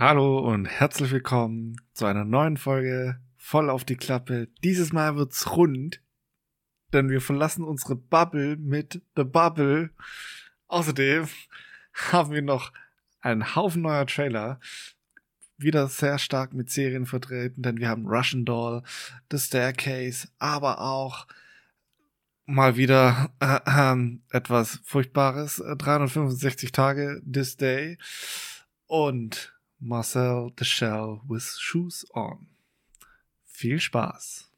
Hallo und herzlich willkommen zu einer neuen Folge voll auf die Klappe. Dieses Mal wird's rund, denn wir verlassen unsere Bubble mit The Bubble. Außerdem haben wir noch einen Haufen neuer Trailer. Wieder sehr stark mit Serien vertreten, denn wir haben Russian Doll, The Staircase, aber auch mal wieder äh, äh, etwas Furchtbares. 365 Tage This Day und Marcel the Shell with Shoes On. Viel Spaß!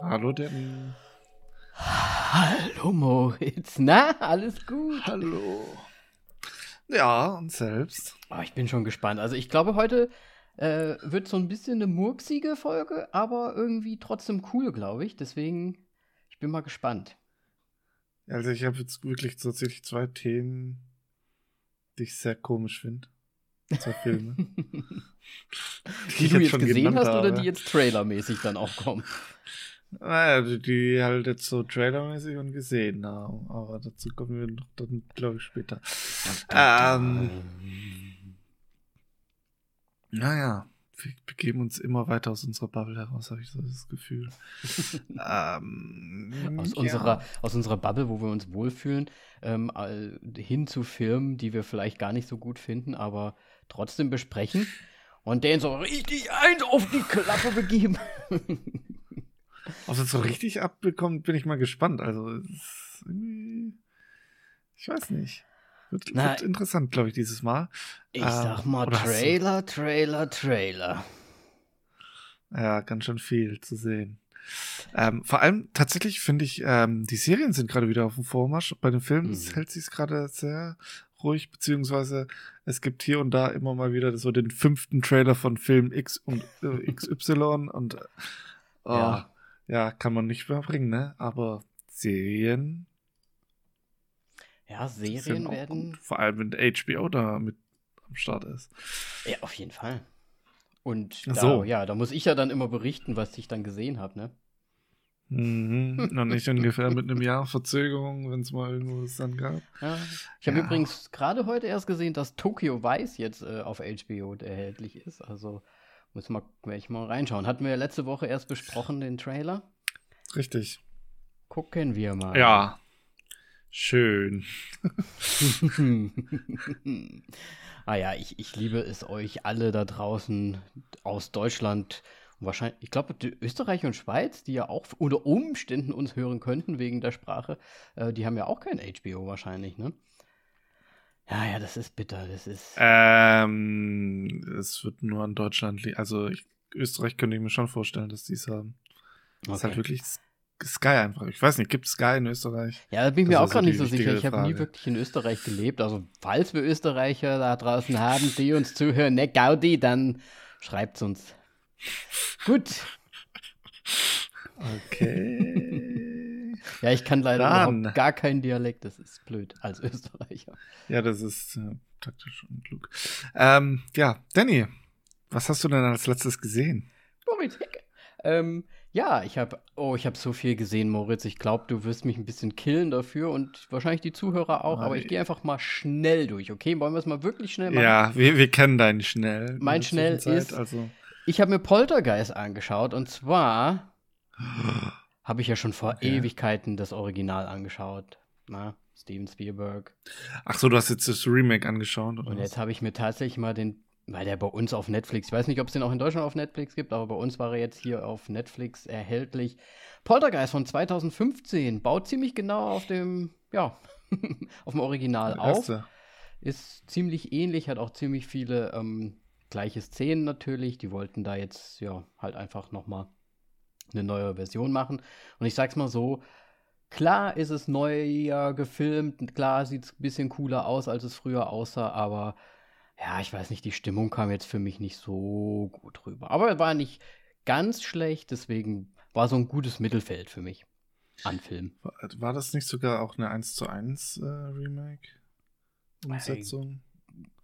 Hallo Danny. Hallo Moritz, na, alles gut? Hallo. Ja, und selbst. Oh, ich bin schon gespannt. Also ich glaube, heute äh, wird so ein bisschen eine murksige Folge, aber irgendwie trotzdem cool, glaube ich. Deswegen, ich bin mal gespannt. Also ich habe jetzt wirklich tatsächlich zwei Themen, die ich sehr komisch finde. Zwei Filme. die, die du jetzt gesehen hast habe. oder die jetzt trailermäßig dann auch kommen? Naja, die, die halt jetzt so trailermäßig und gesehen haben. Aber dazu kommen wir noch dann, glaube ich, später. Ähm, naja, wir begeben uns immer weiter aus unserer Bubble heraus, habe ich so das Gefühl. ähm, aus, ja. unserer, aus unserer Bubble, wo wir uns wohlfühlen, ähm, hin zu Filmen, die wir vielleicht gar nicht so gut finden, aber trotzdem besprechen und den so richtig eins auf die Klappe begeben. Ob es so richtig abbekommt, bin ich mal gespannt. Also, ich weiß nicht. Wird, Na, wird interessant, glaube ich, dieses Mal. Ich ähm, sag mal Trailer, Trailer, Trailer. Ja, ganz schön viel zu sehen. Ähm, vor allem tatsächlich finde ich, ähm, die Serien sind gerade wieder auf dem Vormarsch. Bei den Filmen mhm. hält sich gerade sehr ruhig, beziehungsweise es gibt hier und da immer mal wieder so den fünften Trailer von Film X und äh, XY und oh, ja. ja, kann man nicht mehr bringen, ne? Aber Serien ja, Serien werden. Gut. Vor allem, wenn HBO da mit am Start ist. Ja, auf jeden Fall. Und da, so. ja, da muss ich ja dann immer berichten, was ich dann gesehen habe, ne? Mhm. Noch nicht ungefähr mit einem Jahr Verzögerung, wenn es mal irgendwas dann gab. Ja. Ich habe ja. übrigens gerade heute erst gesehen, dass Tokyo Vice jetzt äh, auf HBO erhältlich ist. Also muss mal, ich mal reinschauen. Hatten wir ja letzte Woche erst besprochen, den Trailer. Richtig. Gucken wir mal. Ja, Schön. ah ja, ich, ich liebe es euch alle da draußen aus Deutschland. Wahrscheinlich, ich glaube, Österreich und Schweiz, die ja auch unter Umständen uns hören könnten wegen der Sprache, äh, die haben ja auch kein HBO wahrscheinlich, ne? Ja, ja, das ist bitter, das ist. Ähm, es wird nur an Deutschland liegen. Also ich, Österreich könnte ich mir schon vorstellen, dass die es haben. Okay. Das ist halt wirklich Sky einfach. Ich weiß nicht, gibt es Sky in Österreich? Ja, da bin ich mir auch gerade nicht so sicher. Ich habe nie wirklich in Österreich gelebt. Also, falls wir Österreicher da draußen haben, die uns zuhören, ne, Gaudi, dann schreibt es uns. Gut. Okay. ja, ich kann leider überhaupt gar keinen Dialekt. Das ist blöd als Österreicher. Ja, das ist äh, taktisch und klug. Ähm, ja, Danny, was hast du denn als letztes gesehen? Politik. Ähm, ja, ich habe, oh, ich habe so viel gesehen, Moritz. Ich glaube, du wirst mich ein bisschen killen dafür und wahrscheinlich die Zuhörer auch. Aber ich gehe einfach mal schnell durch, okay? Wollen wir es mal wirklich schnell machen? Ja, wir, wir kennen deinen schnell. Mein schnell ist, also. ich habe mir Poltergeist angeschaut und zwar habe ich ja schon vor okay. Ewigkeiten das Original angeschaut. Na, Steven Spielberg. Ach so, du hast jetzt das Remake angeschaut, oder? Und jetzt habe ich mir tatsächlich mal den weil der bei uns auf Netflix, ich weiß nicht, ob es den auch in Deutschland auf Netflix gibt, aber bei uns war er jetzt hier auf Netflix erhältlich. Poltergeist von 2015 baut ziemlich genau auf dem, ja, auf dem Original auf. Ist ziemlich ähnlich, hat auch ziemlich viele ähm, gleiche Szenen natürlich. Die wollten da jetzt, ja, halt einfach nochmal eine neue Version machen. Und ich sag's mal so, klar ist es neuer gefilmt, klar sieht es ein bisschen cooler aus, als es früher aussah, aber ja, ich weiß nicht, die Stimmung kam jetzt für mich nicht so gut rüber. Aber es war nicht ganz schlecht, deswegen war so ein gutes Mittelfeld für mich an Film. War, das nicht sogar auch eine 1 zu 1 äh, Remake? Umsetzung?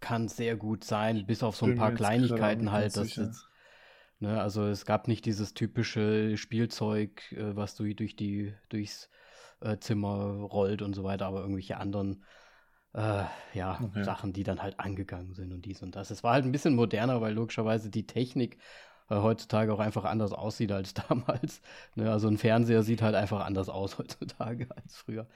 Kann sehr gut sein, bis auf so ein paar Kleinigkeiten halt. Das jetzt, Ne, also es gab nicht dieses typische Spielzeug, äh, was du durch die, durchs äh, Zimmer rollt und so weiter, aber irgendwelche anderen äh, ja, okay. Sachen, die dann halt angegangen sind und dies und das. Es war halt ein bisschen moderner, weil logischerweise die Technik äh, heutzutage auch einfach anders aussieht als damals. Ne, also ein Fernseher sieht halt einfach anders aus heutzutage als früher.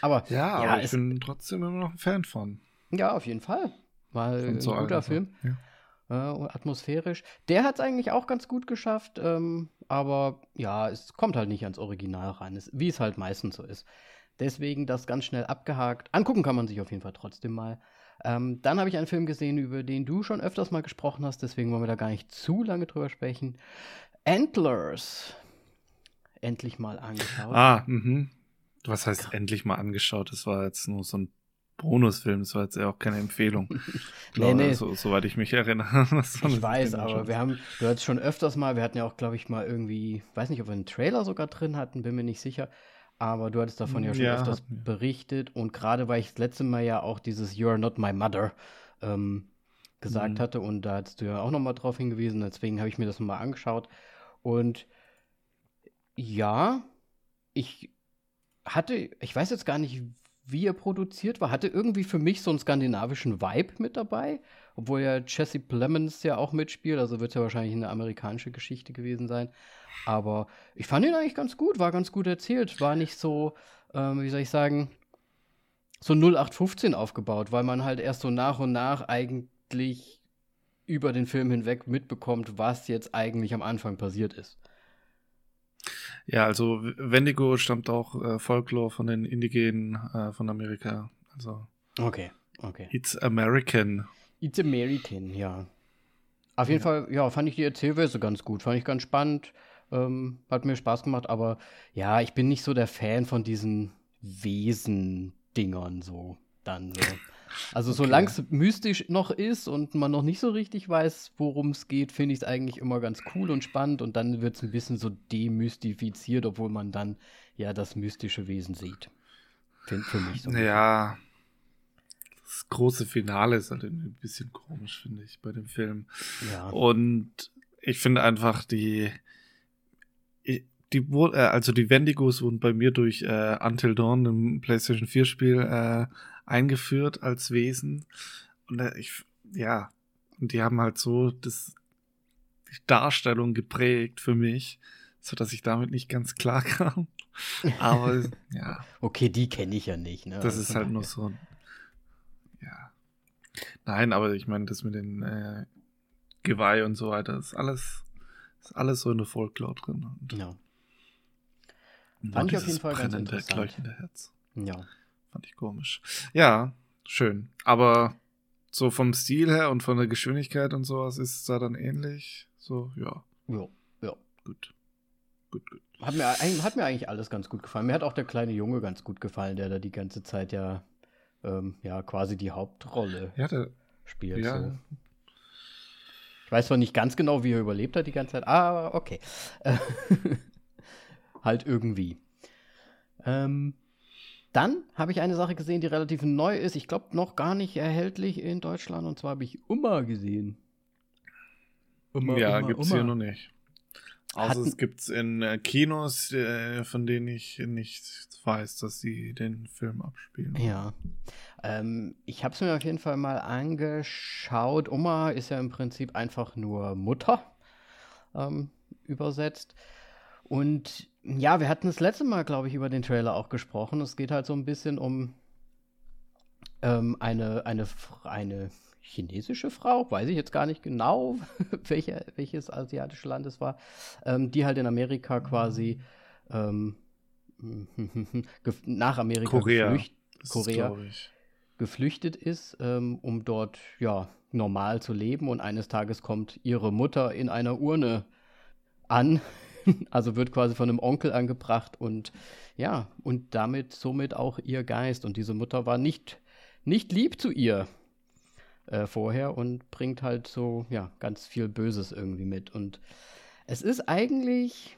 Aber ja, ja aber ich bin trotzdem immer noch ein Fan von. Ja, auf jeden Fall. War ein so guter Film. Ja äh, atmosphärisch. Der hat es eigentlich auch ganz gut geschafft, ähm, aber ja, es kommt halt nicht ans Original ran, es, wie es halt meistens so ist. Deswegen das ganz schnell abgehakt. Angucken kann man sich auf jeden Fall trotzdem mal. Ähm, dann habe ich einen Film gesehen, über den du schon öfters mal gesprochen hast, deswegen wollen wir da gar nicht zu lange drüber sprechen. Antlers. Endlich mal angeschaut. Ah, mhm. Was heißt endlich mal angeschaut? Das war jetzt nur so ein Bonusfilm, das war jetzt ja auch keine Empfehlung. nee, nee. So, soweit ich mich erinnere. ich weiß, aber wir haben, du hattest schon öfters mal, wir hatten ja auch, glaube ich, mal irgendwie, weiß nicht, ob wir einen Trailer sogar drin hatten, bin mir nicht sicher. Aber du hattest davon ja schon ja, öfters berichtet. Und gerade weil ich das letzte Mal ja auch dieses You are not my mother ähm, gesagt mhm. hatte. Und da hattest du ja auch nochmal drauf hingewiesen. Deswegen habe ich mir das nochmal angeschaut. Und ja, ich hatte, ich weiß jetzt gar nicht, wie er produziert war, hatte irgendwie für mich so einen skandinavischen Vibe mit dabei, obwohl ja Jesse Plemons ja auch mitspielt, also wird es ja wahrscheinlich eine amerikanische Geschichte gewesen sein. Aber ich fand ihn eigentlich ganz gut, war ganz gut erzählt, war nicht so, ähm, wie soll ich sagen, so 0815 aufgebaut, weil man halt erst so nach und nach eigentlich über den Film hinweg mitbekommt, was jetzt eigentlich am Anfang passiert ist. Ja, also Wendigo stammt auch äh, Folklore von den Indigenen äh, von Amerika. Also. Okay, okay. It's American. It's American, ja. Auf jeden ja. Fall, ja, fand ich die Erzählweise ganz gut. Fand ich ganz spannend. Ähm, hat mir Spaß gemacht, aber ja, ich bin nicht so der Fan von diesen Wesen-Dingern so. Dann so. Also okay. solange es mystisch noch ist und man noch nicht so richtig weiß, worum es geht, finde ich es eigentlich immer ganz cool und spannend und dann wird es ein bisschen so demystifiziert, obwohl man dann ja das mystische Wesen sieht. Find für mich so. Ja. Das große Finale ist halt ein bisschen komisch, finde ich, bei dem Film. Ja. Und ich finde einfach die, die, äh, also die Wendigos wurden bei mir durch äh, Until Dawn im PlayStation 4 Spiel äh, eingeführt als Wesen. Und äh, ich, ja, und die haben halt so das, die Darstellung geprägt für mich, so dass ich damit nicht ganz klar kam. Aber ja. Okay, die kenne ich ja nicht. Ne? Das ist halt nur so. Ja. Nein, aber ich meine, das mit den äh, Geweih und so weiter ist alles, ist alles so in der Folklore drin. Und ja. Fand ich auf jeden Fall ganz interessant. leuchtende Herz. Ja. Fand ich komisch. Ja, schön. Aber so vom Stil her und von der Geschwindigkeit und sowas ist es da dann ähnlich. So, ja. Ja, ja. Gut. Gut, gut. Hat mir, hat mir eigentlich alles ganz gut gefallen. Mir hat auch der kleine Junge ganz gut gefallen, der da die ganze Zeit ja, ähm, ja quasi die Hauptrolle ja, der, spielt. Ja. So. Ich weiß zwar nicht ganz genau, wie er überlebt hat die ganze Zeit, aber okay. halt irgendwie. Ähm, dann habe ich eine Sache gesehen, die relativ neu ist. Ich glaube, noch gar nicht erhältlich in Deutschland. Und zwar habe ich Uma gesehen. Uma, ja, gibt es hier noch nicht. Hatten, es gibt es in äh, Kinos, äh, von denen ich nicht weiß, dass sie den Film abspielen. Ja. Ähm, ich habe es mir auf jeden Fall mal angeschaut. Oma ist ja im Prinzip einfach nur Mutter ähm, übersetzt. Und ja, wir hatten das letzte Mal, glaube ich, über den Trailer auch gesprochen. Es geht halt so ein bisschen um ähm, eine, eine, eine chinesische Frau, weiß ich jetzt gar nicht genau, welche, welches asiatische Land es war, ähm, die halt in Amerika quasi ähm, nach Amerika Korea. Geflücht Korea geflüchtet ist, ähm, um dort ja normal zu leben. Und eines Tages kommt ihre Mutter in einer Urne an, also wird quasi von einem Onkel angebracht und ja, und damit somit auch ihr Geist. Und diese Mutter war nicht, nicht lieb zu ihr äh, vorher und bringt halt so, ja, ganz viel Böses irgendwie mit. Und es ist eigentlich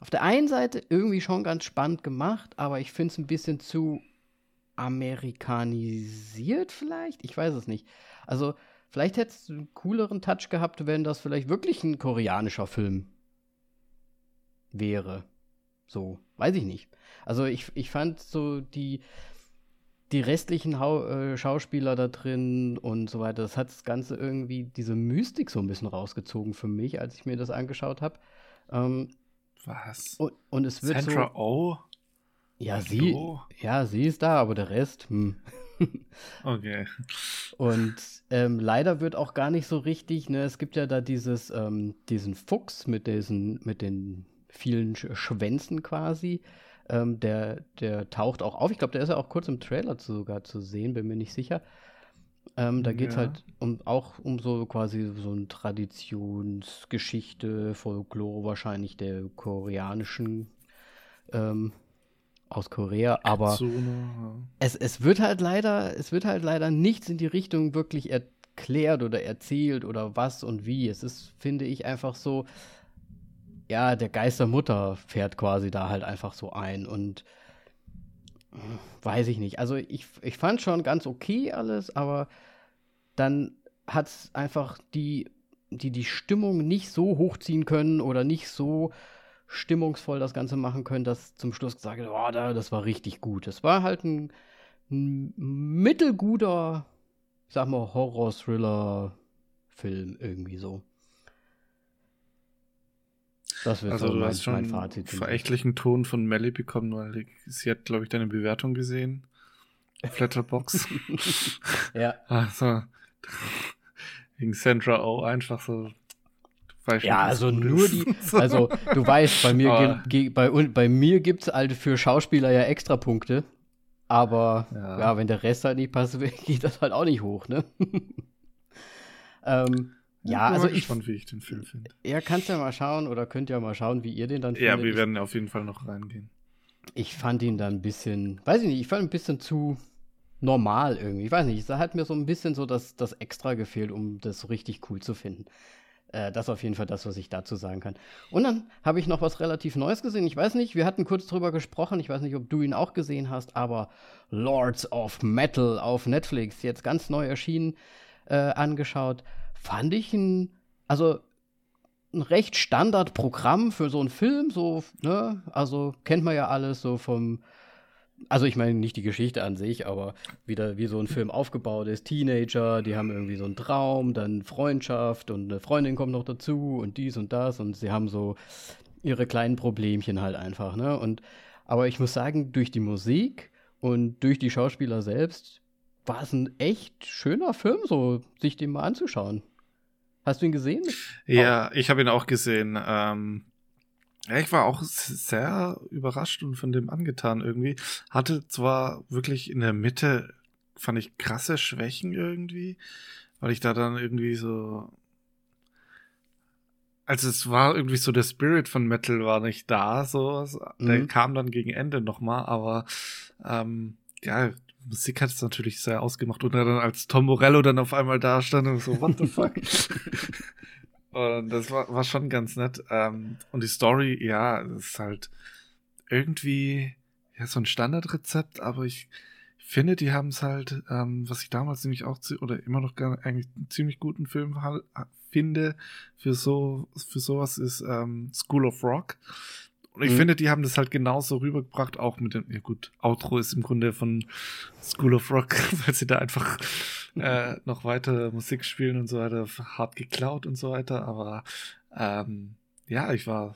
auf der einen Seite irgendwie schon ganz spannend gemacht, aber ich finde es ein bisschen zu amerikanisiert vielleicht. Ich weiß es nicht. Also vielleicht hätte es einen cooleren Touch gehabt, wenn das vielleicht wirklich ein koreanischer Film wäre. So, weiß ich nicht. Also ich, ich fand so die, die restlichen Hau äh, Schauspieler da drin und so weiter, das hat das Ganze irgendwie diese Mystik so ein bisschen rausgezogen für mich, als ich mir das angeschaut habe. Ähm, Was? und, und es wird Sandra so. Oh? Ja, sie, Hallo? ja, sie ist da, aber der Rest, hm. Okay. Und ähm, leider wird auch gar nicht so richtig, ne, es gibt ja da dieses, ähm, diesen Fuchs mit diesen, mit den vielen Sch Schwänzen quasi. Ähm, der, der taucht auch auf. Ich glaube, der ist ja auch kurz im Trailer zu, sogar zu sehen, bin mir nicht sicher. Ähm, da geht es Ja. halt um, auch um so quasi so eine Traditionsgeschichte, Folklore wahrscheinlich der koreanischen ähm, aus Korea, aber Tsuno, es, es wird halt leider, es wird halt leider nichts in die Richtung wirklich erklärt oder erzählt oder was und wie. Es ist, finde ich, einfach so, ja, der Geist der Mutter fährt quasi da halt einfach so ein und äh, weiß ich nicht. Also ich, ich fand schon ganz okay alles, aber dann hat es einfach die, die die Stimmung nicht so hochziehen können oder nicht so stimmungsvoll das Ganze machen können, dass zum Schluss gesagt wird, oh, da, das war richtig gut. Es war halt ein, ein mittelguter, ich sag mal, Horror-Thriller-Film irgendwie so. Das wird Also so du mein, hast schon mein Fazit. verächtlichen Ton von Melly bekommen, weil sie hat, glaube ich, deine Bewertung gesehen. Flatterbox. Ja. also, wegen Sandra Oh einfach so. Weiß Ja, also nur ist. die, also du weißt, bei mir, ge, bei, bei mir gibt es halt für Schauspieler ja extra Punkte. Aber Ja. ja. wenn der Rest halt nicht passt, geht das halt auch nicht hoch, ne? ähm, ja, bin also ich, gespannt, wie ich den Film finde. ja, kannst ja mal schauen oder könnt ja mal schauen, wie ihr den dann Ja, findet. wir werden auf jeden Fall noch reingehen. Ich, ich fand ihn dann ein bisschen, weiß ich nicht, ich fand ihn ein bisschen zu normal irgendwie. Ich weiß nicht, da hat mir so ein bisschen so das, das Extra gefehlt, um das so richtig cool zu finden. Äh, das ist auf jeden Fall das, was ich dazu sagen kann. Und dann habe ich noch was relativ Neues gesehen. Ich weiß nicht, wir hatten kurz drüber gesprochen. Ich weiß nicht, ob du ihn auch gesehen hast, aber Lords of Metal auf Netflix, jetzt ganz neu erschienen, äh, angeschaut. Fand ich ein, also ein recht Standardprogramm für so einen Film, so, ne? Also kennt man ja alles so vom, also ich meine nicht die Geschichte an sich, aber wieder wie so ein Film aufgebaut ist. Teenager, die haben irgendwie so einen Traum, dann Freundschaft und eine Freundin kommt noch dazu und dies und das und sie haben so ihre kleinen Problemchen halt einfach, ne? Und aber ich muss sagen, durch die Musik und durch die Schauspieler selbst war es ein echt schöner Film, so sich den mal anzuschauen. Hast du ihn gesehen? Ja, ich habe ihn auch gesehen. Ähm, ja, ich war auch sehr überrascht und von dem angetan irgendwie. Hatte zwar wirklich in der Mitte, fand ich krasse Schwächen irgendwie, weil ich da dann irgendwie so. Also es war irgendwie so, der Spirit von Metal war nicht da, so. Der Mhm. kam dann gegen Ende nochmal, aber ähm, ja, Musik hat es natürlich sehr ausgemacht. Und dann als Tom Morello dann auf einmal da stand und so, what the fuck? Und das war, war schon ganz nett. Ähm, und die Story, ja, ist halt irgendwie ja, so ein Standardrezept, aber ich finde, die haben es halt, ähm, was ich damals nämlich auch oder immer noch gar, eigentlich einen ziemlich guten Film finde für so für sowas ist ähm, School of Rock. Und ich Mhm. finde, die haben das halt genauso rübergebracht, auch mit dem, ja gut, Outro ist im Grunde von School of Rock, weil sie da einfach äh, noch weiter Musik spielen und so weiter, hart geklaut und so weiter. Aber ähm, ja, ich war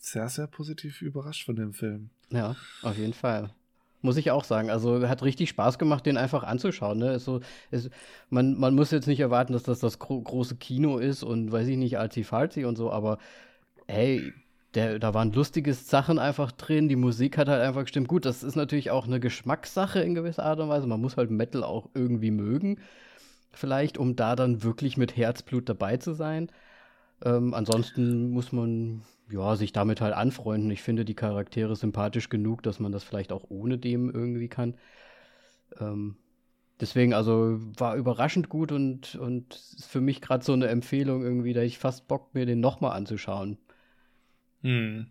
sehr, sehr positiv überrascht von dem Film. Ja, auf jeden Fall. Muss ich auch sagen. Also hat richtig Spaß gemacht, den einfach anzuschauen. Ne? Ist so, ist, man, man muss jetzt nicht erwarten, dass das das gro große Kino ist und weiß ich nicht, Alti-Falti und so, aber hey, der, da waren lustige Sachen einfach drin, die Musik hat halt einfach gestimmt. Gut, das ist natürlich auch eine Geschmackssache in gewisser Art und Weise. Man muss halt Metal auch irgendwie mögen, vielleicht, um da dann wirklich mit Herzblut dabei zu sein. Ähm, ansonsten muss man ja, sich damit halt anfreunden. Ich finde die Charaktere sympathisch genug, dass man das vielleicht auch ohne dem irgendwie kann. Ähm, deswegen, also war überraschend gut und, und ist für mich gerade so eine Empfehlung irgendwie, da ich fast Bock, mir den nochmal anzuschauen. Hm.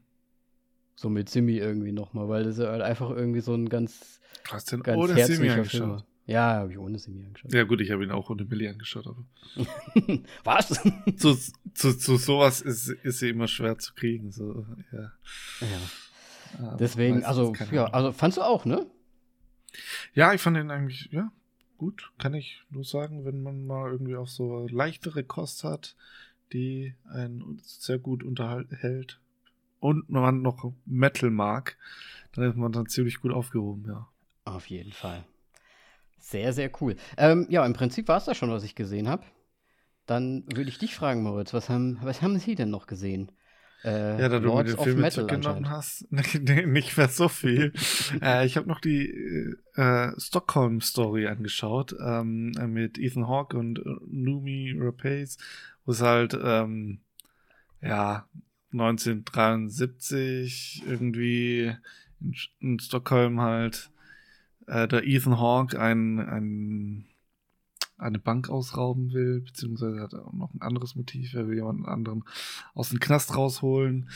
So mit Simi irgendwie nochmal, weil das ist halt einfach irgendwie so ein ganz, Du hast den ganz ohne Simi angeschaut. Film. Ja, habe ich ohne Semi angeschaut. Ja, gut, ich habe ihn auch ohne Millie angeschaut, aber. Was? zu, zu, zu sowas ist, ist sie immer schwer zu kriegen. So, ja. ja. Deswegen, also, ja, also fandst du auch, ne? Ja, ich fand ihn eigentlich, ja, gut, kann ich nur sagen, wenn man mal irgendwie auch so leichtere Kost hat, die einen sehr gut unterhält und man noch Metal mag, dann ist man dann ziemlich gut aufgehoben, ja. Auf jeden Fall. Sehr, sehr cool. Ähm, ja, im Prinzip war es das schon, was ich gesehen habe. Dann würde ich dich fragen, Moritz, was haben, was haben Sie denn noch gesehen? Äh, ja, da du mir den Film mitgenommen hast, nicht mehr so viel. äh, ich habe noch die äh, Stockholm Story angeschaut ähm, mit Ethan Hawke und äh, Numi Rapace, wo es halt ähm, ja 1973 irgendwie in, in Stockholm halt äh, der Ethan Hawke ein, ein eine Bank ausrauben will, beziehungsweise hat er auch noch ein anderes Motiv, er will jemanden anderen aus dem Knast rausholen.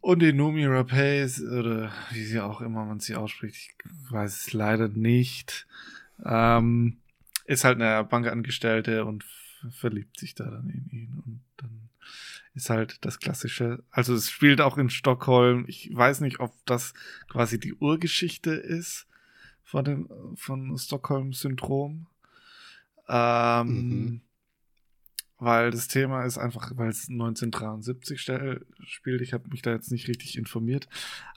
Und die Numi Rapace, oder wie sie auch immer man sie ausspricht, ich weiß es leider nicht, ähm, ist halt eine Bankangestellte und verliebt sich da dann in ihn. Und ist halt das klassische, also es spielt auch in Stockholm. Ich weiß nicht, ob das quasi die Urgeschichte ist von dem, von Stockholm-Syndrom. Ähm, mhm. Weil das Thema ist einfach, weil es 1973 spielt. Ich habe mich da jetzt nicht richtig informiert.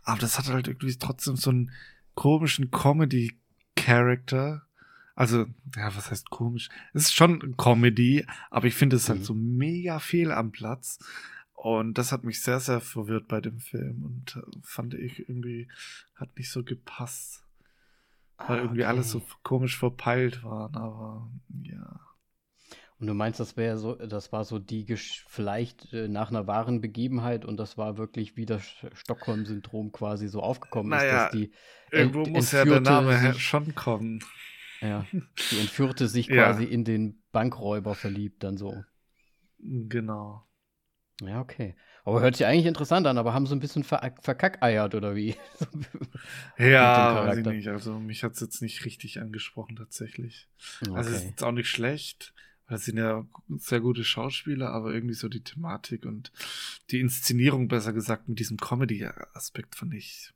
Aber das hat halt irgendwie trotzdem so einen komischen Comedy-Character. Also, ja, was heißt komisch? Es ist schon Comedy, aber ich finde es halt mhm. halt so mega fehl am Platz. Und das hat mich sehr, sehr verwirrt bei dem Film und äh, fand ich irgendwie, hat nicht so gepasst weil ah, irgendwie okay. alles so komisch verpeilt waren, aber ja. Und du meinst, das wäre so, das war so die vielleicht äh, nach einer wahren Begebenheit und das war wirklich wie das Stockholm-Syndrom quasi so aufgekommen naja, ist, dass die irgendwo muss ja der Name schon kommen. Ja, die Entführte sich quasi ja. in den Bankräuber verliebt, dann so. Genau. Ja, okay. Aber hört sich eigentlich interessant an, aber haben so ein bisschen ver verkackeiert oder wie? ja, weiß ich nicht. Also mich hat es jetzt nicht richtig angesprochen tatsächlich. Okay. Also es ist jetzt auch nicht schlecht, weil es sind ja sehr gute Schauspieler, aber irgendwie so die Thematik und die Inszenierung, besser gesagt, mit diesem Comedy-Aspekt fand ich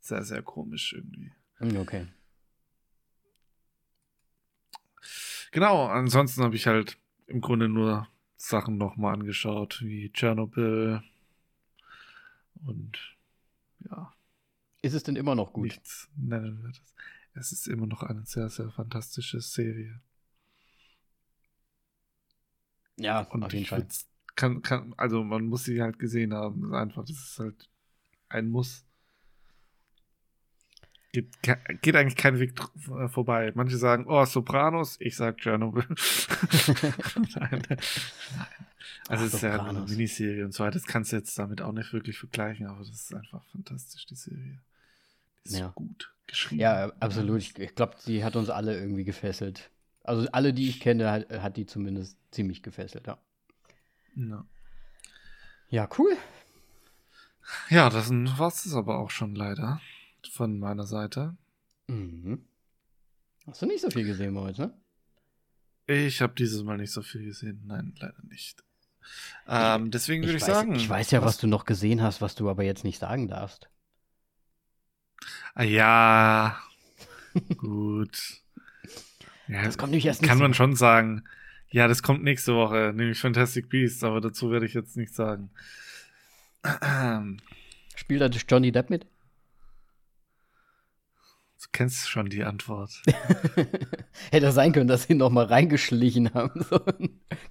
sehr, sehr komisch irgendwie. Hm, okay. Genau, ansonsten habe ich halt im Grunde nur Sachen nochmal angeschaut, wie Tschernobyl und ja. Ist es denn immer noch gut? Nichts nennen wir das. Es ist immer noch eine sehr, sehr fantastische Serie. Ja, und auf jeden Fall. Kann, kann, also man muss sie halt gesehen haben. Einfach, das ist halt ein Muss. Geht, geht eigentlich kein Weg äh, vorbei. Manche sagen, oh, Sopranos, ich sag Chernobyl. nein, nein. Also es ist ja eine Miniserie und so weiter. Das kannst du jetzt damit auch nicht wirklich vergleichen, aber das ist einfach fantastisch, die Serie. Die ist ja. so gut geschrieben. Ja, absolut. Ich, ich glaube, die hat uns alle irgendwie gefesselt. Also alle, die ich kenne, hat, hat die zumindest ziemlich gefesselt, ja. Ja, ja cool. Ja, das war es aber auch schon leider von meiner Seite. Mhm. Hast du nicht so viel gesehen heute, ne? Ich habe dieses Mal nicht so viel gesehen. Nein, leider nicht. Ähm, deswegen würde ich, ich weiß, sagen. Ich weiß ja, was, was, du noch gesehen hast, was du aber jetzt nicht sagen darfst. Ah, ja. Gut. Ja, das kommt nämlich erst Kann man schon sagen. Ja, das kommt nächste Woche, nämlich Fantastic Beasts, aber dazu werde ich jetzt nichts sagen. Spielt da Johnny Depp mit? Du kennst schon die Antwort. Hätte sein können, dass sie noch mal reingeschlichen haben. So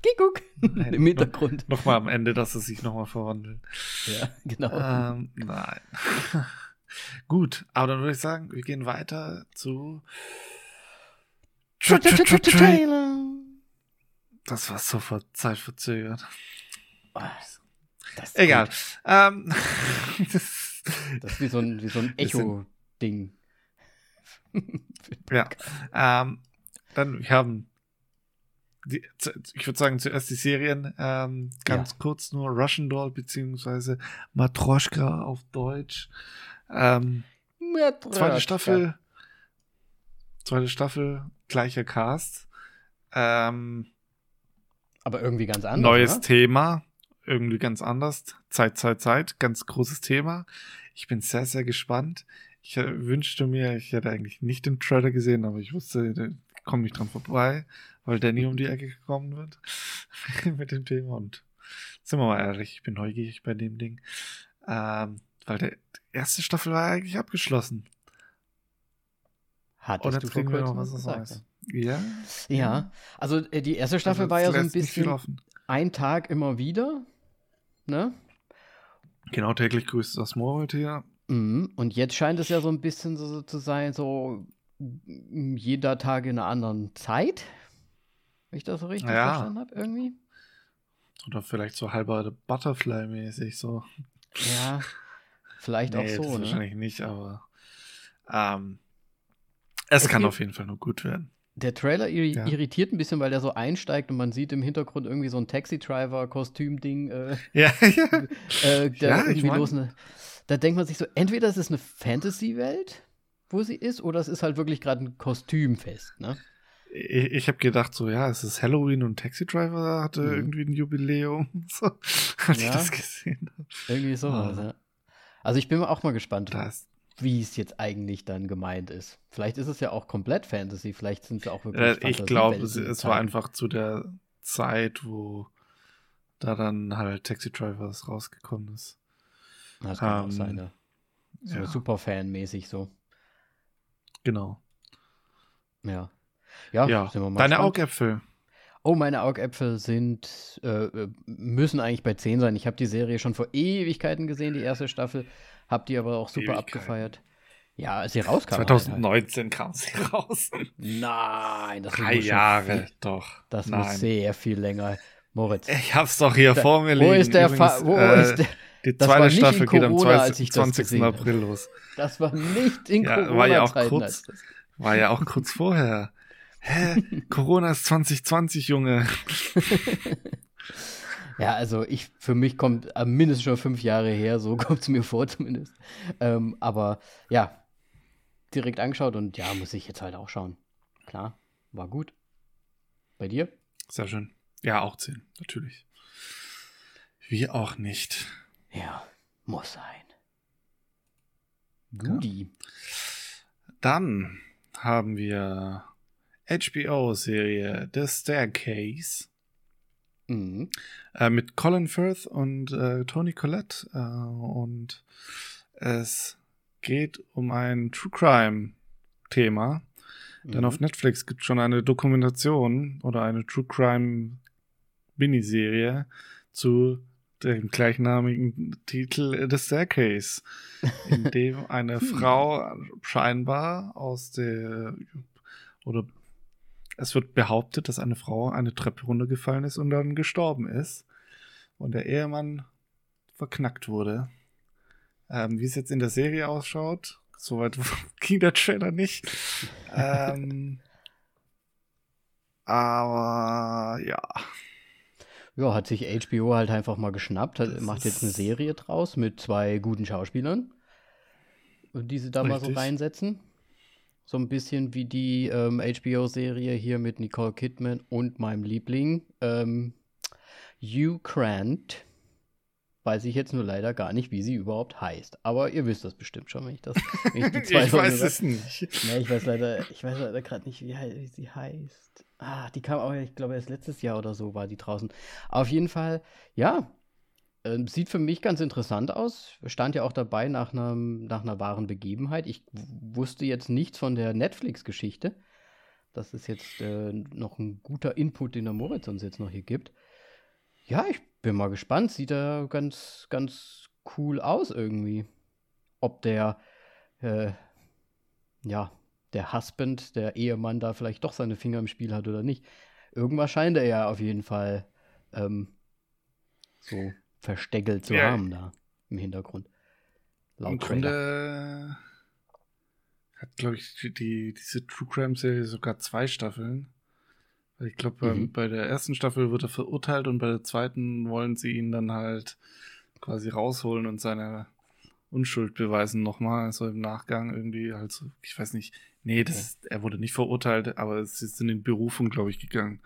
Kikuck im Hintergrund. Noch, noch mal am Ende, dass sie sich noch mal verwandeln. Ja, genau. Ähm, nein. Gut, aber dann würde ich sagen, wir gehen weiter zu. Das war sofort zeitverzögert. Egal. Ähm, das, das ist wie so ein, wie so ein Echo-Ding. Ja. Ähm, dann, wir haben, die, ich würde sagen, zuerst die Serien. Ähm, ganz ja. kurz nur Russian Doll beziehungsweise Matroschka auf Deutsch. Ähm, Matroschka. Zweite Staffel. zweite Staffel, gleicher Cast. Ähm, Aber irgendwie ganz anders. neues ne? Thema, irgendwie ganz anders. Zeit, Zeit, Zeit, ganz großes Thema. Ich bin sehr, sehr gespannt. Ich äh, wünschte mir, ich hätte eigentlich nicht den Trailer gesehen, aber ich wusste, da komme ich dran vorbei, weil Danny um die Ecke gekommen wird mit dem Thema. Und sind wir mal ehrlich, ich bin neugierig bei dem Ding. Ähm, weil der die erste Staffel war eigentlich abgeschlossen. Hattest Und du jetzt vor kriegen wir noch was gesagt. Ja. ja. Also äh, die erste Staffel Also, war ja so ein bisschen ein Tag immer wieder, ne? Genau, täglich grüßt das Murmeltier. Mhm. Und jetzt scheint es ja so ein bisschen so zu sein, so mm, jeder Tag in einer anderen Zeit. Wenn ich das so richtig Ja. verstanden habe, irgendwie. Oder vielleicht so halber Butterfly-mäßig so. Ja, vielleicht Nee, auch das so, ne? wahrscheinlich nicht, aber ähm, es Es kann auf jeden Fall nur gut werden. Der Trailer irri Ja. irritiert ein bisschen, weil der so einsteigt und man sieht im Hintergrund irgendwie so ein Taxi-Driver-Kostüm-Ding, äh, Ja, ja. äh, der Ja, irgendwie ich mein- los. Ne, da denkt man sich so, entweder es ist eine Fantasy-Welt, wo sie ist, oder es ist halt wirklich gerade ein Kostümfest, ne? Ich, ich habe gedacht, so, ja, es ist Halloween und Taxi Driver hatte Mhm. irgendwie ein Jubiläum. So, als ich Ja. das gesehen habe. Irgendwie sowas, Ah. ja. Also ich bin auch mal gespannt, Da ist, wie es jetzt eigentlich dann gemeint ist. Vielleicht ist es ja auch komplett Fantasy, vielleicht sind es auch wirklich äh, ich glaube, es, es war einfach zu der Zeit, wo da dann halt Taxi Drivers rausgekommen ist. Das kann auch ähm, sein, ja. So ja. Superfan-mäßig so. Genau. Ja. Ja, Ja, sind wir mal deine gespannt. Augäpfel. Oh, meine Augäpfel sind, äh, äh, müssen eigentlich bei 10 sein. Ich habe die Serie schon vor Ewigkeiten gesehen, die erste Staffel. Hab die aber auch super abgefeiert. Ja, als sie rauskam. halt. 2019 kam sie raus. Nein, das Drei Jahre, viel- doch. Das Nein. muss sehr viel länger. Moritz. Ich hab's doch hier Da- vor mir wo liegen. ist der Übrigens, wo äh, ist der, Die Das zweite Staffel geht am Corona, ich das 20. gesehen habe. April los. Das war nicht in Ja, Corona-Zeiten. war ja auch kurz. War ja auch kurz vorher. Hä? Corona ist 2020, Junge. Ja, also ich, für mich kommt äh, mindestens schon fünf Jahre her, so kommt es mir vor zumindest. Ähm, aber ja, direkt angeschaut und ja, muss ich jetzt halt auch schauen. Klar, war gut. Bei dir? Sehr schön. Ja, auch 10, natürlich. Wie auch nicht. Ja, muss sein. Ja. Gudi. Dann haben wir HBO-Serie The Staircase Mhm. äh, mit Colin Firth und äh, Tony Collette. Äh, und es geht um ein True Crime-Thema. Denn Mhm. auf Netflix gibt es schon eine Dokumentation oder eine True Crime Miniserie zu dem gleichnamigen Titel The Staircase, in dem eine Hm. Frau scheinbar aus der oder es wird behauptet, dass eine Frau eine Treppe runtergefallen ist und dann gestorben ist und der Ehemann verknackt wurde. Ähm, wie es jetzt in der Serie ausschaut, soweit ging der Trailer nicht. ähm, aber ja, Ja, hat sich HBO halt einfach mal geschnappt, hat, macht jetzt eine Serie draus mit zwei guten Schauspielern, die sie da mal so Richtig. reinsetzen. So ein bisschen wie die ähm, HBO-Serie hier mit Nicole Kidman und meinem Liebling, ähm, Hugh Grant. Weiß ich jetzt nur leider gar nicht, wie sie überhaupt heißt. Aber ihr wisst das bestimmt schon, wenn ich das. Wenn ich, die zwei ich weiß es nicht. Nee, ich weiß leider, ich weiß leider gerade nicht, wie, wie sie heißt. Ah, die kam auch, ich glaube, erst letztes Jahr oder so war die draußen. Auf jeden Fall, ja, ähm, sieht für mich ganz interessant aus. Stand ja auch dabei nach, einem, nach einer wahren Begebenheit. Ich wusste jetzt nichts von der Netflix-Geschichte. Das ist jetzt äh, noch ein guter Input, den der Moritz uns jetzt noch hier gibt. Ja, ich bin mal gespannt. Sieht da ganz, ganz cool aus irgendwie. Ob der, äh, ja, der Husband, der Ehemann da vielleicht doch seine Finger im Spiel hat oder nicht. Irgendwas scheint er ja auf jeden Fall ähm, so versteckelt zu Ja. haben da im Hintergrund. Laut Im. Grunde hat, glaube ich, die, die, diese True Crime Serie sogar zwei Staffeln. Ich glaube, Mhm. bei der ersten Staffel wird er verurteilt und bei der zweiten wollen sie ihn dann halt quasi rausholen und seine Unschuld beweisen nochmal, so im Nachgang irgendwie, halt so, ich weiß nicht, nee, das, okay. er wurde nicht verurteilt, aber es ist in den Berufung, glaube ich, gegangen.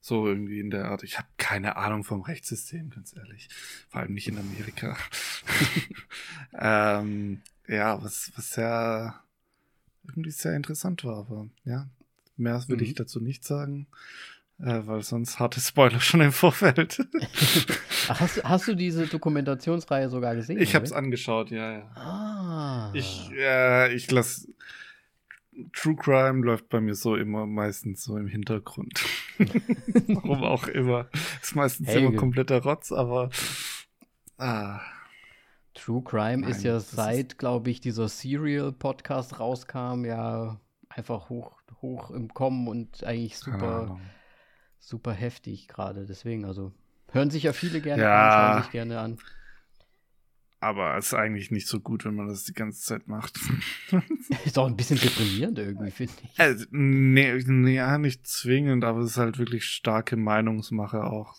So irgendwie in der Art. Ich habe keine Ahnung vom Rechtssystem, ganz ehrlich. Vor allem nicht in Amerika. ähm, ja, was, was sehr, irgendwie sehr interessant war, aber ja, mehr würde mhm. ich dazu nicht sagen. Äh, weil sonst harte Spoiler schon im Vorfeld. Hast, hast, du diese Dokumentationsreihe sogar gesehen? Ich habe es angeschaut, ja, ja. Ah. Ich, äh, ich lasse. True Crime läuft bei mir so immer meistens so im Hintergrund. Warum auch immer. Ist meistens hey, immer kompletter Rotz, aber. Ah. True Crime Nein, ist ja seit, glaube ich, dieser Serial-Podcast rauskam, ja einfach hoch, hoch im Kommen und eigentlich super super heftig gerade. Deswegen, also hören sich ja viele gerne ja, an, schauen sich gerne an. Aber es ist eigentlich nicht so gut, wenn man das die ganze Zeit macht. ist auch ein bisschen deprimierend irgendwie, finde ich. Also, nee, nee, ja, nicht zwingend, aber es ist halt wirklich starke Meinungsmache auch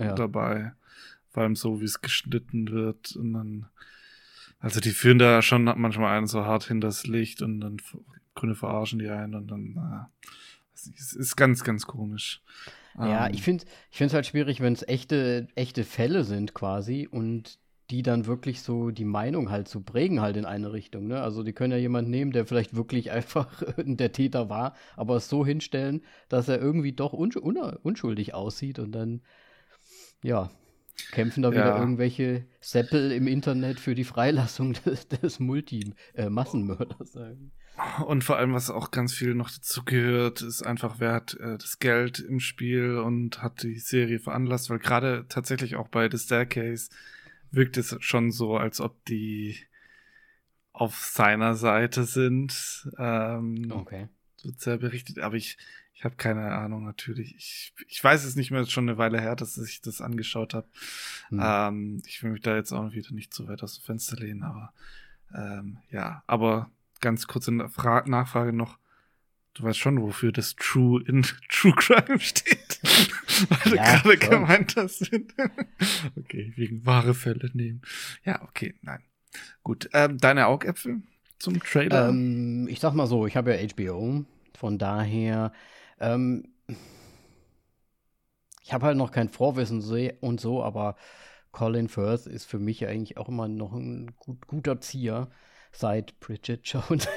ja. dabei. Vor allem so, wie es geschnitten wird. Und dann, also die führen da schon manchmal einen so hart hinters Licht und dann Gründe verarschen die einen und dann, na, es ist ganz, ganz komisch. Ja, ähm, ich finde es halt schwierig, wenn es echte, echte Fälle sind quasi und die dann wirklich so die Meinung halt zu so prägen halt in eine Richtung. Ne? Also die können ja jemanden nehmen, der vielleicht wirklich einfach der Täter war, aber es so hinstellen, dass er irgendwie doch unsch unschuldig aussieht und dann, ja, kämpfen da ja. wieder irgendwelche Seppel im Internet für die Freilassung des, des Multi-Massenmörders. Äh, und vor allem, was auch ganz viel noch dazu gehört, ist einfach, wer hat äh, das Geld im Spiel und hat die Serie veranlasst, weil gerade tatsächlich auch bei The Staircase wirkt es schon so, als ob die auf seiner Seite sind. Ähm, okay. Wird sehr berichtet, aber ich, ich habe keine Ahnung natürlich. Ich, ich weiß es nicht mehr, ist schon eine Weile her, dass ich das angeschaut habe. Hm. Ähm, ich will mich da jetzt auch wieder nicht zu weit aus dem Fenster lehnen, aber ähm, ja, aber ganz kurze Fra Nachfrage noch. Du weißt schon, wofür das True in True Crime steht. Weil ja, du gerade gemeint hast. okay, wegen wahre Fälle nehmen. Ja, okay, nein. Gut. Ähm, deine Augäpfel zum Trailer? Ähm, ich sag mal so, ich habe ja HBO. Von daher, ähm, ich habe halt noch kein Vorwissen und so, aber Colin Firth ist für mich eigentlich auch immer noch ein gut, guter Zieher seit Bridget Jones.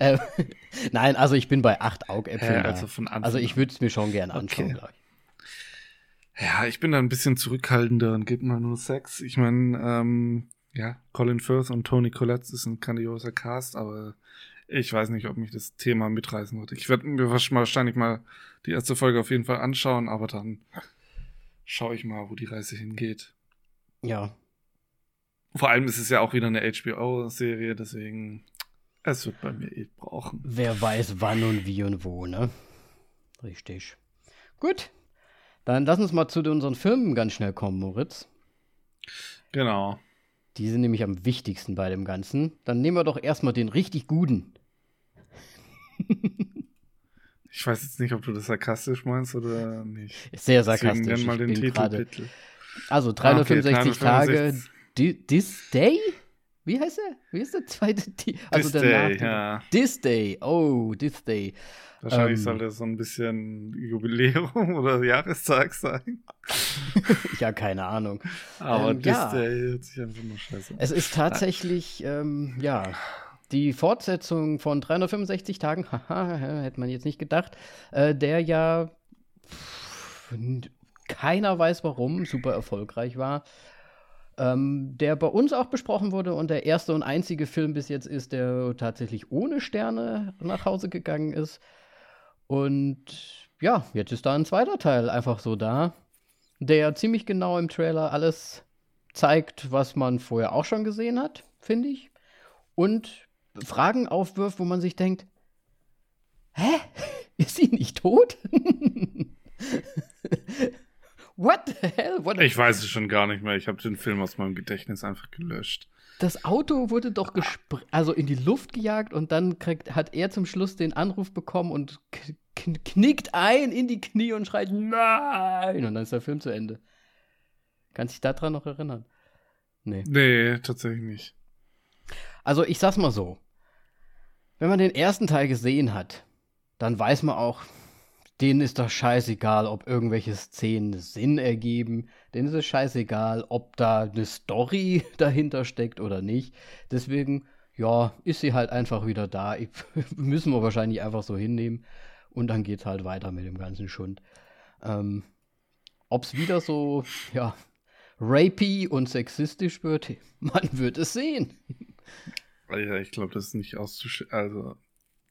Ähm, nein, also ich bin bei acht Augäpfeln. Ja, also, von also ich würde es mir schon gern anschauen, okay. glaube ich. Ja, ich bin da ein bisschen zurückhaltender und gebe mal nur sechs. Ich meine, ähm, ja, Colin Firth und Tony Collette ist ein grandioser Cast, aber ich weiß nicht, ob mich das Thema mitreißen würde. Ich werde mir wahrscheinlich mal die erste Folge auf jeden Fall anschauen, aber dann schaue ich mal, wo die Reise hingeht. Ja, vor allem ist es ja auch wieder eine HBO-Serie, deswegen es wird bei mir eh brauchen. Wer weiß wann und wie und wo, ne? Richtig. Gut. Dann lass uns mal zu unseren Filmen ganz schnell kommen, Moritz. Genau. Die sind nämlich am wichtigsten bei dem Ganzen. Dann nehmen wir doch erstmal den richtig guten. ich weiß jetzt nicht, ob du das sarkastisch meinst oder nicht. Sehr sarkastisch. Deswegen nenn mal den Titel. Also 365 ah, okay, Tage This Day? Wie heißt er? Wie ist der zweite? Also This der Day, ja. This Day, oh, This Day. Wahrscheinlich ähm, soll das so ein bisschen Jubiläum oder Jahrestag sein. ja, keine Ahnung. Aber ähm, This ja. Day hört sich einfach nur scheiße Es ist tatsächlich, ähm, ja, die Fortsetzung von 365 Tagen, haha, hätte man jetzt nicht gedacht, äh, der ja keiner weiß warum super erfolgreich war ähm, der bei uns auch besprochen wurde und der erste und einzige Film bis jetzt ist, der tatsächlich ohne Sterne nach Hause gegangen ist. Und ja, jetzt ist da ein zweiter Teil einfach so da, der ziemlich genau im Trailer alles zeigt, was man vorher auch schon gesehen hat, finde ich. Und Fragen aufwirft, wo man sich denkt, hä? Ist sie nicht tot? What the hell? What ich weiß es schon gar nicht mehr. Ich habe den Film aus meinem Gedächtnis einfach gelöscht. Das Auto wurde doch also in die Luft gejagt und dann kriegt, hat er zum Schluss den Anruf bekommen und knickt ein in die Knie und schreit Nein! Und dann ist der Film zu Ende. Kannst dich daran noch erinnern? Nee. Nee, tatsächlich nicht. Also ich sag's mal so. Wenn man den ersten Teil gesehen hat, dann weiß man auch, denen ist doch scheißegal, ob irgendwelche Szenen Sinn ergeben. Denen ist es scheißegal, ob da eine Story dahinter steckt oder nicht. Deswegen, ja, ist sie halt einfach wieder da. Ich, müssen wir wahrscheinlich einfach so hinnehmen. Und dann geht's halt weiter mit dem ganzen Schund. Ähm, ob's wieder so, ja, rapey und sexistisch wird, man wird es sehen. Ja, ich glaube, das ist nicht auszusch... Also,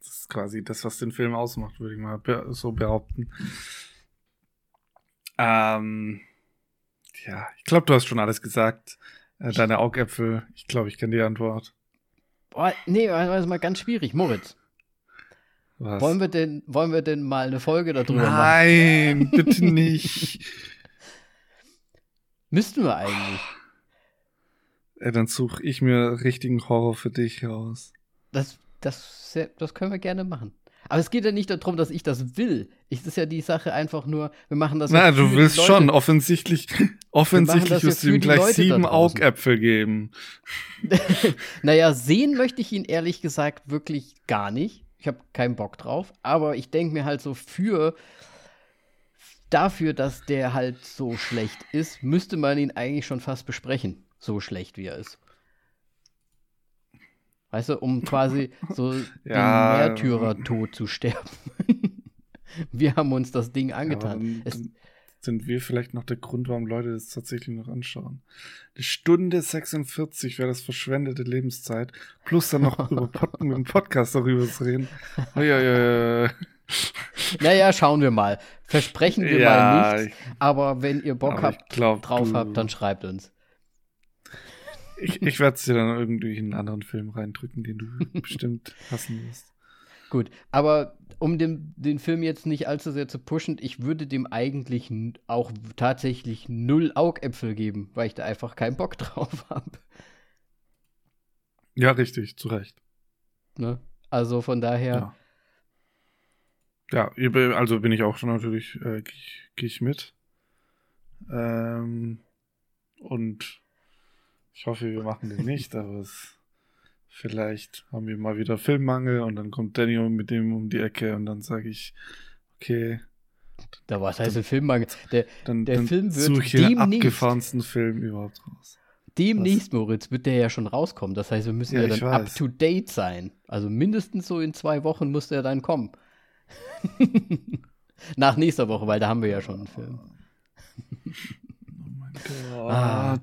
das ist quasi das, was den Film ausmacht, würde ich mal so behaupten. Ähm, ja, ich glaube, du hast schon alles gesagt. Äh, deine Augäpfel, ich glaube, ich kenne die Antwort. Boah, nee, das ist mal ganz schwierig. Moritz, Was? wollen wir, denn, wollen wir denn mal eine Folge darüber machen? Nein, bitte nicht. Müssten wir eigentlich. Ey, dann suche ich mir richtigen Horror für dich raus. Das, das, das können wir gerne machen. Aber es geht ja nicht darum, dass ich das will. Es ist ja die Sache einfach nur, wir machen das. Na, du willst Leute. schon. Offensichtlich, offensichtlich wirst du ihm gleich Leute sieben. Augäpfel geben. naja, sehen möchte ich ihn ehrlich gesagt wirklich gar nicht. Ich habe keinen Bock drauf. Aber ich denke mir halt so für dafür, dass der halt so schlecht ist, müsste man ihn eigentlich schon fast besprechen. So schlecht wie er ist. Weißt du, um quasi so Ja. den Märtyrertod zu sterben. Wir haben uns das Ding Ja, angetan. dann, es, dann sind wir vielleicht noch der Grund, warum Leute das tatsächlich noch anschauen. Eine Stunde 46 wäre das verschwendete Lebenszeit. Plus dann noch über Pod mit dem Podcast darüber zu reden. Uiuiui. naja, schauen wir mal. Versprechen wir Ja, mal nicht. ich- Aber wenn ihr Bock habt, glaub, drauf habt, dann schreibt uns. Ich, ich werde es dir dann irgendwie in einen anderen Film reindrücken, den du bestimmt hassen wirst. Gut, aber um den, den Film jetzt nicht allzu sehr zu pushen, ich würde dem eigentlich auch tatsächlich null Augäpfel geben, weil ich da einfach keinen Bock drauf habe. Ja, richtig, zu Recht. Ne? Also von daher, Ja. Ja, also bin ich auch schon natürlich, äh, gehe ich, geh ich mit. Ähm, und ich hoffe, wir machen den nicht, aber es, vielleicht haben wir mal wieder Filmmangel und dann kommt Danny mit dem um die Ecke und dann sage ich, okay, da was heißt ein Filmmangel. Der, dann, Der dann Film wird suche ich den abgefahrensten Film überhaupt raus. demnächst, Moritz, wird der ja schon rauskommen. Das heißt, wir müssen Ja, ja, dann up to date sein. Also mindestens so in zwei Wochen muss der dann kommen. Nach nächster Woche, weil da haben wir ja schon einen Film. Oh mein Gott. Ah.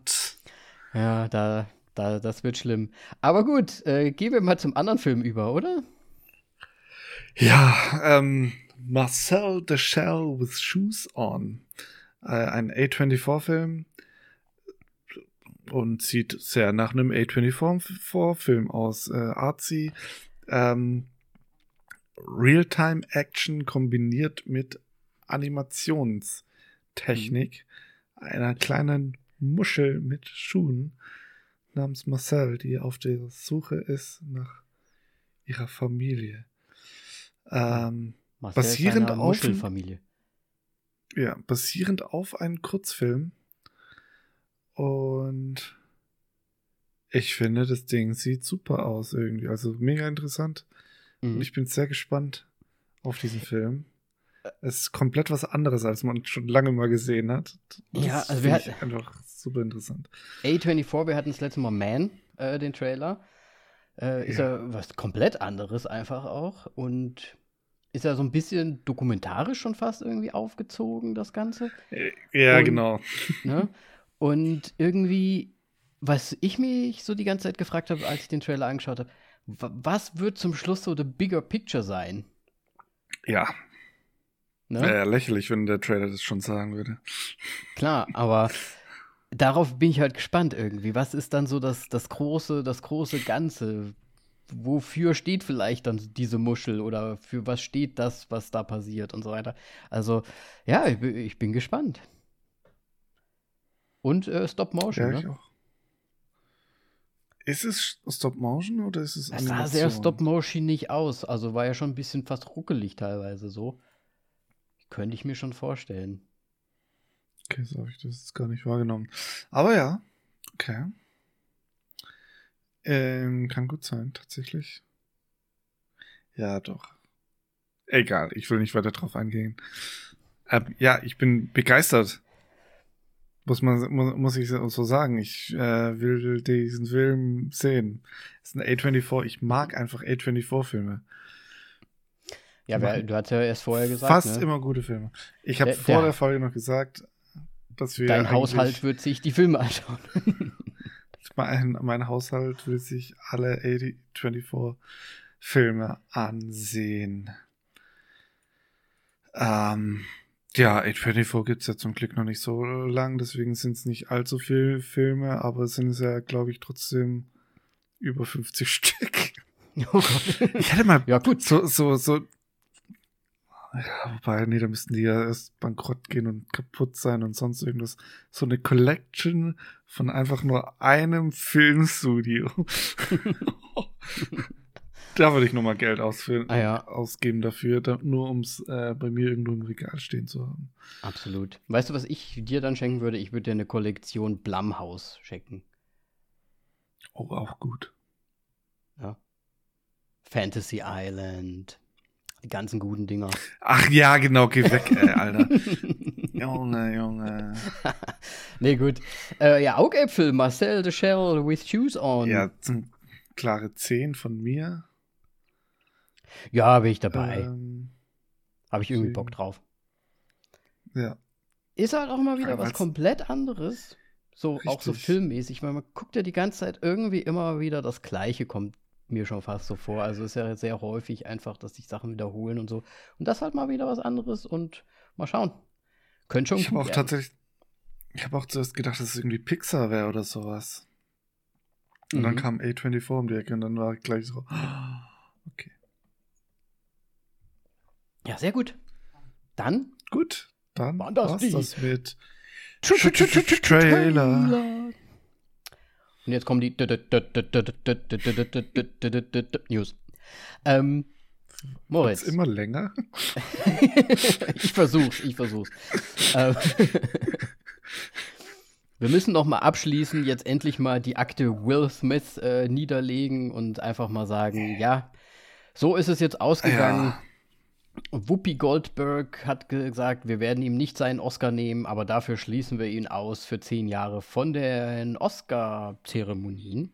Ja, da, da, das wird schlimm. Aber gut, äh, gehen wir mal zum anderen Film über, oder? Ja, ähm, Marcel the Shell with Shoes On. Äh, ein A24-Film und sieht sehr nach einem A24-Film aus. Äh, artsy. Ähm, Realtime-Action kombiniert mit Animationstechnik einer kleinen Muschel mit Schuhen namens Marcel, die auf der Suche ist nach ihrer Familie. Ähm, Marcel Basierend auf- Muschelfamilie. ja, basierend auf einem Kurzfilm. Und ich finde, das Ding sieht super aus irgendwie. Also mega interessant. Und Mhm. ich bin sehr gespannt auf diesen Film. Es ist komplett was anderes, als man schon lange mal gesehen hat. Das Ja, also wir finde ich hat- einfach super interessant. A24, wir hatten das letzte Mal Man, äh, den Trailer. Äh, ist ja. was komplett anderes einfach auch. Und ist ja so ein bisschen dokumentarisch schon fast irgendwie aufgezogen, das Ganze. Äh, Ja, Und- genau. Ne? Und irgendwie, was ich mich so die ganze Zeit gefragt habe, als ich den Trailer angeschaut habe, wa- was wird zum Schluss so the bigger picture sein? Ja, Ne? wäre ja lächerlich, wenn der Trailer das schon sagen würde. Klar, aber darauf bin ich halt gespannt irgendwie. Was ist dann so das, das große, das große Ganze? Wofür steht vielleicht dann diese Muschel oder für was steht das, was da passiert und so weiter? Also, ja, ich, bin- ich bin gespannt. Und äh, Stop Motion, Ja, ich ne? auch. Ist es Stop Motion oder ist es Es sah sehr Stop Motion nicht aus. Also war ja schon ein bisschen fast ruckelig teilweise so. Könnte ich mir schon vorstellen. Okay, so habe ich das jetzt gar nicht wahrgenommen. Aber ja, okay. Ähm, kann gut sein, tatsächlich. Ja, doch. Egal, ich will nicht weiter drauf eingehen. Ähm, ja, ich bin begeistert. Muss man, muss, muss ich so sagen. Ich äh, will diesen Film sehen. Es ist ein A24. Ich mag einfach A24-Filme. Ja, weil du hast ja erst vorher gesagt. Fast ne? immer gute Filme. Ich habe vor der Folge noch gesagt, dass wir. Dein Haushalt wird sich die Filme anschauen. Mein, mein Haushalt will sich alle 80, Filme ansehen. Ähm, ja, A24 gibt's ja zum Glück noch nicht so lang, deswegen sind es nicht allzu viele Filme, aber es sind es ja, glaube ich, trotzdem über 50 Stück. oh Gott. Ich hätte mal Ja, gut. so, so, so. Ja, wobei, nee, da müssten die ja erst bankrott gehen und kaputt sein und sonst irgendwas. So eine Collection von einfach nur einem Filmstudio. da würde ich nochmal Geld ausfüllen, Ah ja. ausgeben dafür, da, nur um es äh, bei mir irgendwo im Regal stehen zu haben. Absolut. Weißt du, was ich dir dann schenken würde? Ich würde dir eine Kollektion Blumhouse schenken. Oh, auch gut. Ja. Fantasy Island. Die ganzen guten Dinger. Ach ja, genau, geh weg, ey, Alter. Junge, Junge. nee, gut. Äh, ja, Augäpfel, Marcel de Shell with Shoes on. Ja, zum klare 10 von mir. ja bin ich dabei. Ähm, Habe ich irgendwie. Bock drauf. ja. Ist halt auch mal wieder was weil's- komplett anderes. So, auch so Richtig. filmmäßig, weil man guckt ja die ganze Zeit irgendwie immer wieder das Gleiche, kommt mir schon fast so vor. Also ist ja sehr häufig einfach, dass sich Sachen wiederholen und so. Und das halt mal wieder was anderes und mal schauen. Könnte schon Ich habe auch werden. tatsächlich, ich habe auch zuerst gedacht, dass es irgendwie Pixar wäre oder sowas. Und dann Mhm. kam A24 um die Ecke und dann war ich gleich so, okay. Ja, sehr gut. Dann Gut, dann Waren das das mit Trailer. Und jetzt kommen die News. Ähm, Moritz. immer länger. ich versuch's, ich versuch's. Ähm, Wir müssen noch mal abschließen, jetzt endlich mal die Akte Will Smith äh, niederlegen und einfach mal sagen, ja, so ist es jetzt ausgegangen. Ja. Whoopi Goldberg hat gesagt, wir werden ihm nicht seinen Oscar nehmen, aber dafür schließen wir ihn aus für zehn Jahre von den Oscar-Zeremonien.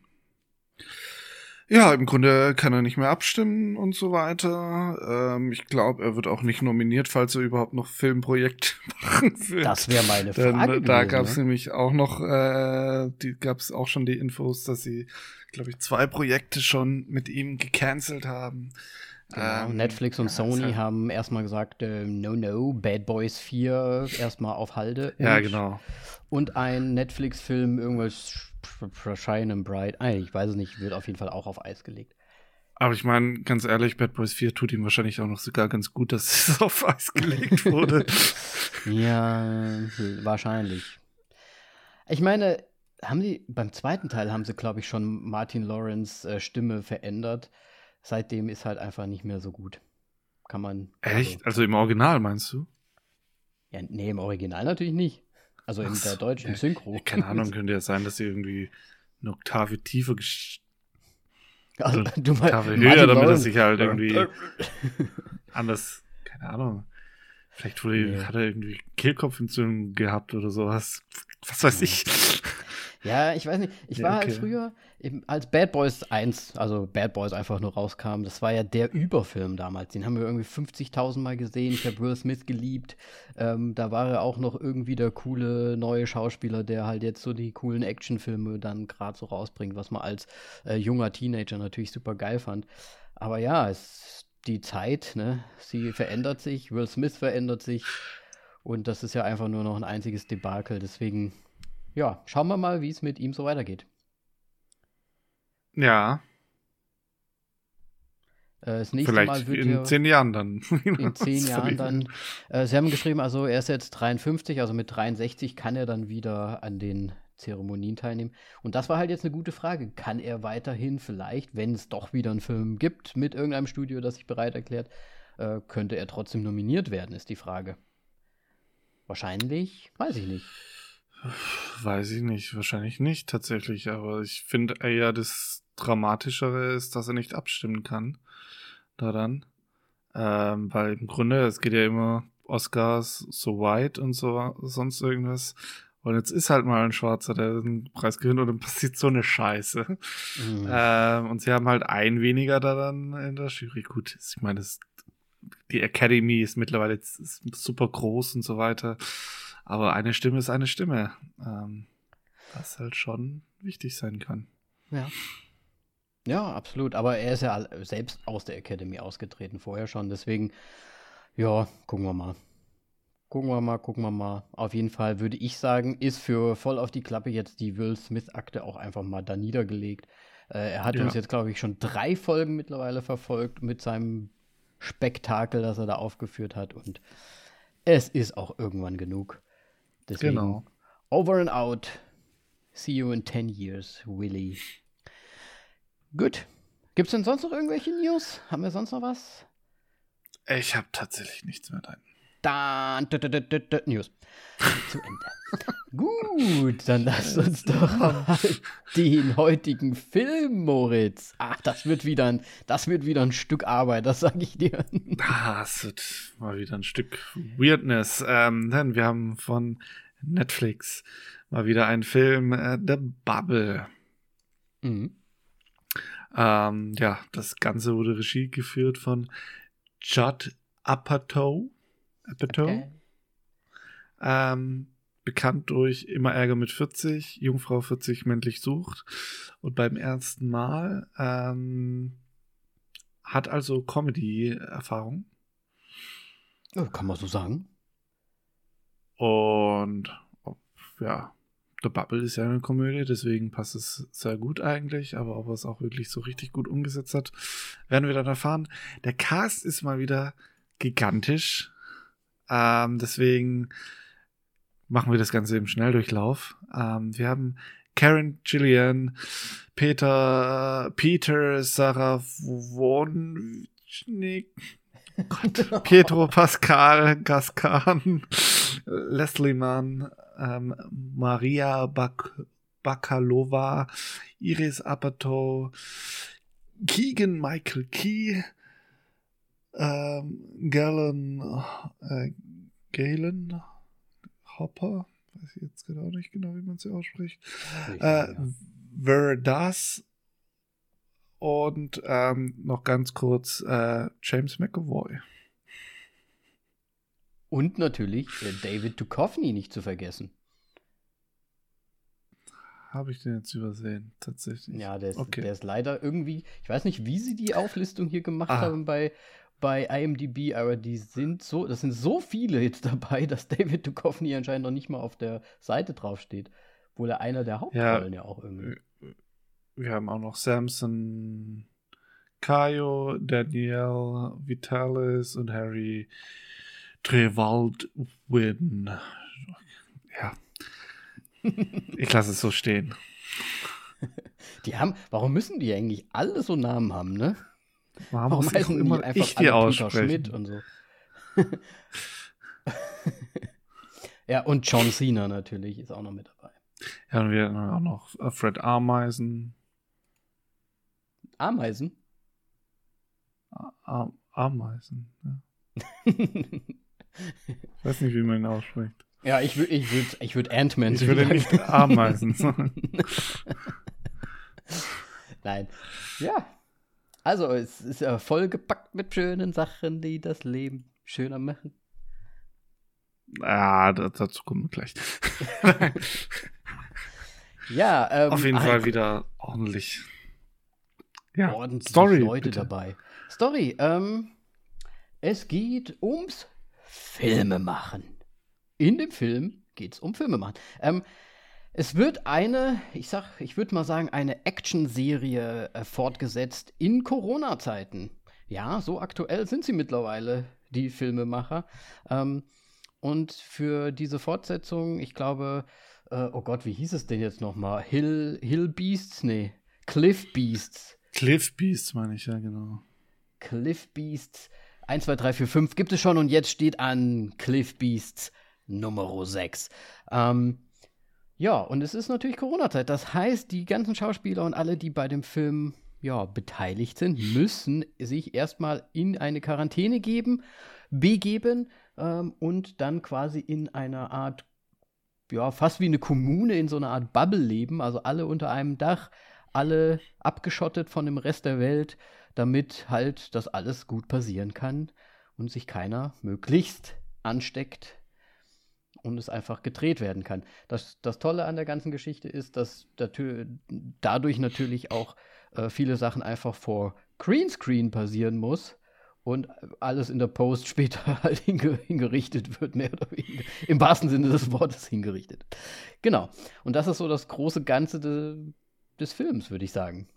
Ja, im Grunde kann er nicht mehr abstimmen und so weiter. Ähm, ich glaube, er wird auch nicht nominiert, falls er überhaupt noch Filmprojekte machen will. Das wäre meine Denn, Frage. äh, da gab es ne? nämlich auch noch, äh, die gab es auch schon die Infos, dass sie, glaube ich, zwei Projekte schon mit ihm gecancelt haben. Genau, Ähm, Netflix und ja, Sony halt- haben erstmal gesagt, äh, no, no, Bad Boys 4 erstmal auf Halde. Ja, und, genau. Und ein Netflix-Film, irgendwas Shine and Bright, ah, ich weiß es nicht, wird auf jeden Fall auch auf Eis gelegt. Aber ich meine, ganz ehrlich, Bad Boys 4 tut ihm wahrscheinlich auch noch sogar ganz gut, dass es auf Eis gelegt wurde. Ja, wahrscheinlich. Ich meine, haben die, beim zweiten Teil haben sie, glaube ich, schon Martin Lawrence äh, Stimme verändert. Seitdem ist halt einfach nicht mehr so gut. Kann man. Echt? Also, Also im Original meinst du? ja, nee, im Original natürlich nicht. Also in der deutschen ja. Synchro. Keine Ahnung, könnte ja sein, dass sie irgendwie eine Oktave tiefer Also, eine du meinst, Oktave höher, damit er Lawrence- sich halt irgendwie anders, keine Ahnung. Vielleicht wurde, Nee. hat er irgendwie Kehlkopfentzündung gehabt oder sowas. Was weiß ich. Ja, ich weiß nicht. Ich war halt okay. früher, eben, als Bad Boys 1, also Bad Boys einfach nur rauskam, das war ja der Überfilm damals. Den haben wir irgendwie 50.000 Mal gesehen. Ich habe Will Smith geliebt. Ähm, da war er auch noch irgendwie der coole neue Schauspieler, der halt jetzt so die coolen Actionfilme dann gerade so rausbringt, was man als äh, junger Teenager natürlich super geil fand. Aber ja, es die Zeit, ne? Sie verändert sich, Will Smith verändert sich. Und das ist ja einfach nur noch ein einziges Debakel. Deswegen ja, schauen wir mal, wie es mit ihm so weitergeht. Ja, Äh, das nächste vielleicht Mal wird in ja zehn Jahren dann. in zehn Jahren dann. Äh, Sie haben geschrieben, also er ist jetzt 53, also mit 63 kann er dann wieder an den Zeremonien teilnehmen. Und das war halt jetzt eine gute Frage. Kann er weiterhin vielleicht, wenn es doch wieder einen Film gibt mit irgendeinem Studio, das sich bereit erklärt, äh, könnte er trotzdem nominiert werden, ist die Frage. Wahrscheinlich, weiß ich nicht. Weiß ich nicht, wahrscheinlich nicht tatsächlich, aber ich finde eher, dass Dramatischere ist, dass er nicht abstimmen kann. Daran. Ähm, weil im Grunde, es geht ja immer Oscars so white und so sonst irgendwas. Und jetzt ist halt mal ein Schwarzer, der den Preis gewinnt und dann passiert so eine Scheiße. Mhm. Ähm, und sie haben halt ein weniger daran in der Jury. Gut, ich meine, die Academy ist mittlerweile ist super groß und so weiter. Aber eine Stimme ist eine Stimme. Ähm, was halt schon wichtig sein kann. Ja. Ja, absolut. Aber er ist ja selbst aus der Academy ausgetreten vorher schon. Deswegen, ja, gucken wir mal. Gucken wir mal, gucken wir mal. Auf jeden Fall würde ich sagen, ist für voll auf die Klappe jetzt die Will Smith-Akte auch einfach mal da niedergelegt. Äh, er hat ja. uns jetzt, glaube ich, schon drei Folgen mittlerweile verfolgt mit seinem Spektakel, das er da aufgeführt hat. Und es ist auch irgendwann genug. Deswegen, genau. over and out. See you in 10 years, Willy. Gut. Gibt es denn sonst noch irgendwelche News? Haben wir sonst noch was? Ich habe tatsächlich nichts mehr da. Dann News. Zu Ende. Gut, dann lass uns doch mal den heutigen Film, Moritz. Ach, das wird wieder ein, das wird wieder ein Stück Arbeit, das sage ich dir. Es wird mal wieder ein Stück Weirdness. Ähm, denn wir haben von Netflix mal wieder einen Film, äh, The Bubble. Mhm. Ähm, ja, das Ganze wurde Regie geführt von Judd Apatow. Apatow. Okay. Ähm, bekannt durch Immer Ärger mit 40, Jungfrau 40 männlich sucht. Und beim ersten Mal ähm, hat also Comedy-Erfahrung. kann man so sagen. Und ja, The Bubble ist ja eine Komödie, deswegen passt es sehr gut eigentlich, aber ob er es auch wirklich so richtig gut umgesetzt hat, werden wir dann erfahren. Der Cast ist mal wieder gigantisch. Ähm, deswegen machen wir das Ganze im Schnelldurchlauf. Ähm, wir haben Karen Gillian, Peter, Peter, Sarah Wonschnick, Pietro Pascal, Gaskan, Leslie Mann, ähm, Maria Bak Bakalova, Iris Apato, Keegan Michael Key, ähm, Galen, äh, Galen Hopper, weiß ich jetzt genau nicht genau, wie man sie ausspricht, äh, Veridas und ähm, noch ganz kurz äh, James McAvoy. Und natürlich äh, David Duchovny nicht zu vergessen. Habe ich den jetzt übersehen, tatsächlich. Ja, der ist, okay. der ist leider irgendwie, ich weiß nicht, wie sie die Auflistung hier gemacht ah. haben bei, bei IMDb, aber die sind so, das sind so viele jetzt dabei, dass David Duchovny anscheinend noch nicht mal auf der Seite draufsteht. Obwohl er einer der Hauptrollen ja, ja auch irgendwie. Wir haben auch noch Samson Kayo, Danielle Vitalis und Harry Trewaldwin. Ja. Ich lasse es so stehen. Die haben, warum müssen die eigentlich alle so Namen haben, ne? Warum, warum heißen immer die einfach ich die aussprechen? Schmidt und so? ja, und John Cena natürlich ist auch noch mit dabei. Ja, und wir haben auch noch Fred Ameisen. Ameisen? A Ameisen, ja. Ich weiß nicht, wie man ihn ausspricht. Ja, ich würde ich würd, ich würd Ant-Man Ich würde nicht Ameisen sagen. Nein. Ja. Also, es ist ja vollgepackt mit schönen Sachen, die das Leben schöner machen. Ja, dazu kommen wir gleich. ja, ähm, auf jeden Fall wieder ordentlich. Ja, ordentlich Story, Leute bitte. dabei. Story, ähm, es geht ums Filme machen. In dem Film geht es um Filme machen. Ähm, es wird eine, ich sag, ich würde mal sagen, eine Action-Serie äh, fortgesetzt in Corona-Zeiten. Ja, so aktuell sind sie mittlerweile, die Filmemacher. Ähm, und für diese Fortsetzung, ich glaube, äh, oh Gott, wie hieß es denn jetzt nochmal? Hill, Hill Beasts? Nee, Cliff Beasts. Cliff Beasts meine ich, ja, genau. Cliff Beasts 1, 2, 3, 4, 5 gibt es schon und jetzt steht an Cliff Beasts Nummer 6. Ähm, Ja, und es ist natürlich Corona-Zeit. Das heißt, die ganzen Schauspieler und alle, die bei dem Film ja, beteiligt sind, müssen sich erstmal in eine Quarantäne geben, begeben ähm, und dann quasi in einer Art, ja, fast wie eine Kommune, in so einer Art Bubble leben. Also alle unter einem Dach, alle abgeschottet von dem Rest der Welt, damit halt das alles gut passieren kann und sich keiner möglichst ansteckt und es einfach gedreht werden kann. Das, das Tolle an der ganzen Geschichte ist, dass dadurch natürlich auch äh, viele Sachen einfach vor Greenscreen passieren muss und alles in der Post später halt hingerichtet wird, mehr oder weniger. Im wahrsten Sinne des Wortes hingerichtet. Genau. Und das ist so das große Ganze de, des Films, würde ich sagen.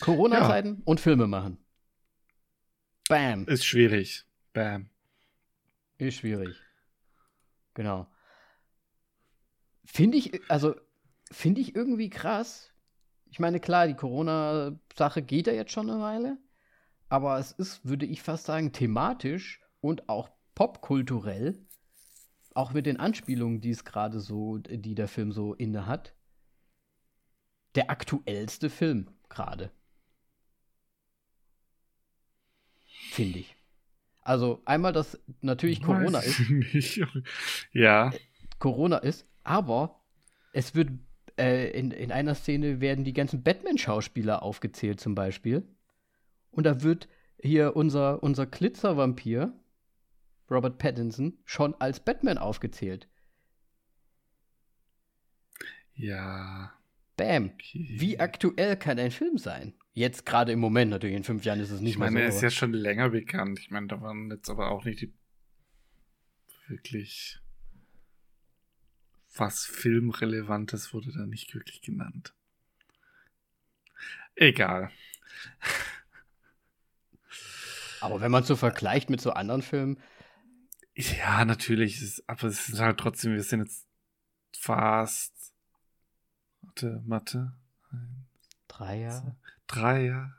Corona-Zeiten ja. und Filme machen. Bam. Ist schwierig. Bam. Ist schwierig. Genau. Finde ich, also, finde ich irgendwie krass. Ich meine, klar, die Corona-Sache geht ja jetzt schon eine Weile. Aber es ist, würde ich fast sagen, thematisch und auch popkulturell, auch mit den Anspielungen, die es gerade so, die der Film so inne hat, der aktuellste Film gerade. Finde ich. Also einmal, dass natürlich Corona ist. Nicht. Ja. Corona ist, aber es wird äh, in, in einer Szene werden die ganzen Batman-Schauspieler aufgezählt zum Beispiel. Und da wird hier unser, unser Glitzervampir, Robert Pattinson, schon als Batman aufgezählt. Ja. Bam. Okay. Wie aktuell kann ein Film sein? Jetzt gerade im Moment natürlich, in fünf Jahren ist es nicht ich meine, mehr so. Er ist ja schon länger bekannt. Ich meine, da waren jetzt aber auch nicht die wirklich was Filmrelevantes wurde da nicht wirklich genannt. Egal. Aber wenn man so vergleicht mit so anderen Filmen. Ja, natürlich. aber es ist halt trotzdem, wir sind jetzt fast. Warte, Mathe. Drei Jahre drei Jahre.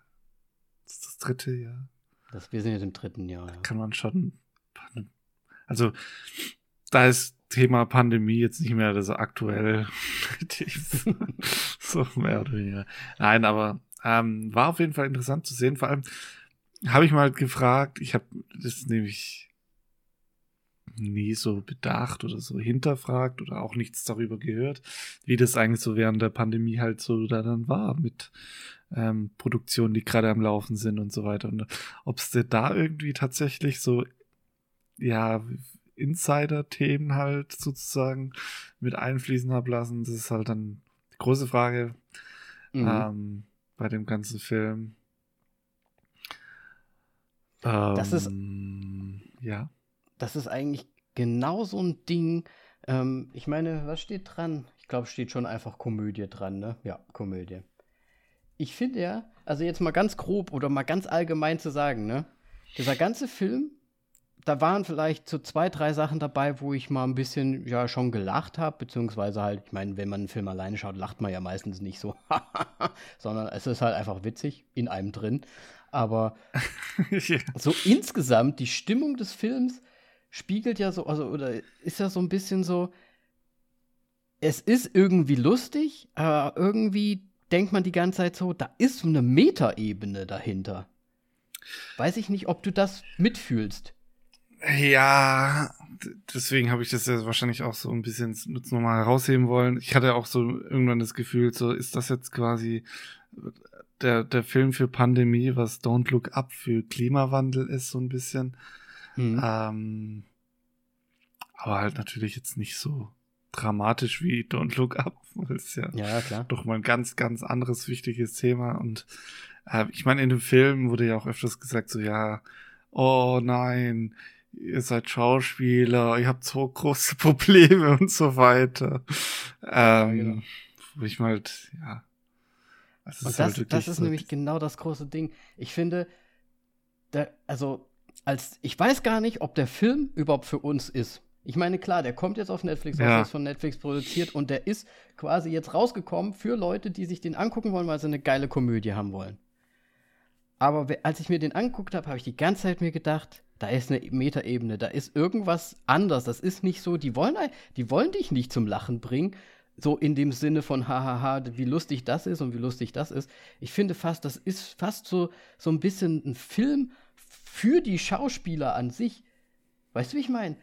Das ist das dritte Jahr. Das, wir sind jetzt im dritten Jahr. Da kann man schon. Also, da ist Thema Pandemie jetzt nicht mehr so aktuell. so mehr oder weniger. Nein, aber ähm, war auf jeden Fall interessant zu sehen. Vor allem habe ich mal gefragt, ich habe das nämlich nie so bedacht oder so hinterfragt oder auch nichts darüber gehört, wie das eigentlich so während der Pandemie halt so da dann war mit ähm, Produktionen, die gerade am Laufen sind und so weiter. Und ob es da irgendwie tatsächlich so, ja, Insider-Themen halt sozusagen mit einfließen haben lassen, das ist halt dann die große Frage mhm. ähm, bei dem ganzen Film. Ähm, das ist, ähm, ja. Das ist eigentlich genau so ein Ding. Ähm, ich meine, was steht dran? Ich glaube, steht schon einfach Komödie dran, ne? Ja, Komödie ich finde ja, also jetzt mal ganz grob oder mal ganz allgemein zu sagen, ne? Dieser ganze Film, da waren vielleicht so zwei, drei Sachen dabei, wo ich mal ein bisschen ja schon gelacht habe, beziehungsweise halt, ich meine, wenn man einen Film alleine schaut, lacht man ja meistens nicht so, sondern es ist halt einfach witzig in einem drin. Aber so insgesamt, die Stimmung des Films spiegelt ja so, also, oder ist ja so ein bisschen so, es ist irgendwie lustig, aber irgendwie denkt man die ganze Zeit so, da ist so eine Metaebene dahinter. Weiß ich nicht, ob du das mitfühlst. Ja, deswegen habe ich das ja wahrscheinlich auch so ein bisschen nochmal herausheben wollen. Ich hatte auch so irgendwann das Gefühl, so ist das jetzt quasi der, der Film für Pandemie, was Don't Look Up für Klimawandel ist, so ein bisschen. Mhm. Ähm, aber halt natürlich jetzt nicht so dramatisch wie Don't Look Up, weil es ja, ja klar. doch mal ein ganz, ganz anderes wichtiges Thema. Und äh, ich meine, in dem Film wurde ja auch öfters gesagt, so ja, oh nein, ihr seid Schauspieler, ihr habt so große Probleme und so weiter. Ähm, ja, genau. Wo ich mal, halt, ja. Das und das, halt das ist so nämlich genau das große Ding. Ich finde, der, also, als ich weiß gar nicht, ob der Film überhaupt für uns ist. Ich meine, klar, der kommt jetzt auf Netflix, ja. der ist von Netflix produziert und der ist quasi jetzt rausgekommen für Leute, die sich den angucken wollen, weil sie eine geile Komödie haben wollen. Aber als ich mir den angeguckt habe, habe ich die ganze Zeit mir gedacht, da ist eine Metaebene, da ist irgendwas anders. Das ist nicht so, die wollen, die wollen dich nicht zum Lachen bringen, so in dem Sinne von hahaha, wie lustig das ist und wie lustig das ist. Ich finde fast, das ist fast so, so ein bisschen ein Film für die Schauspieler an sich. Weißt du, wie ich meine?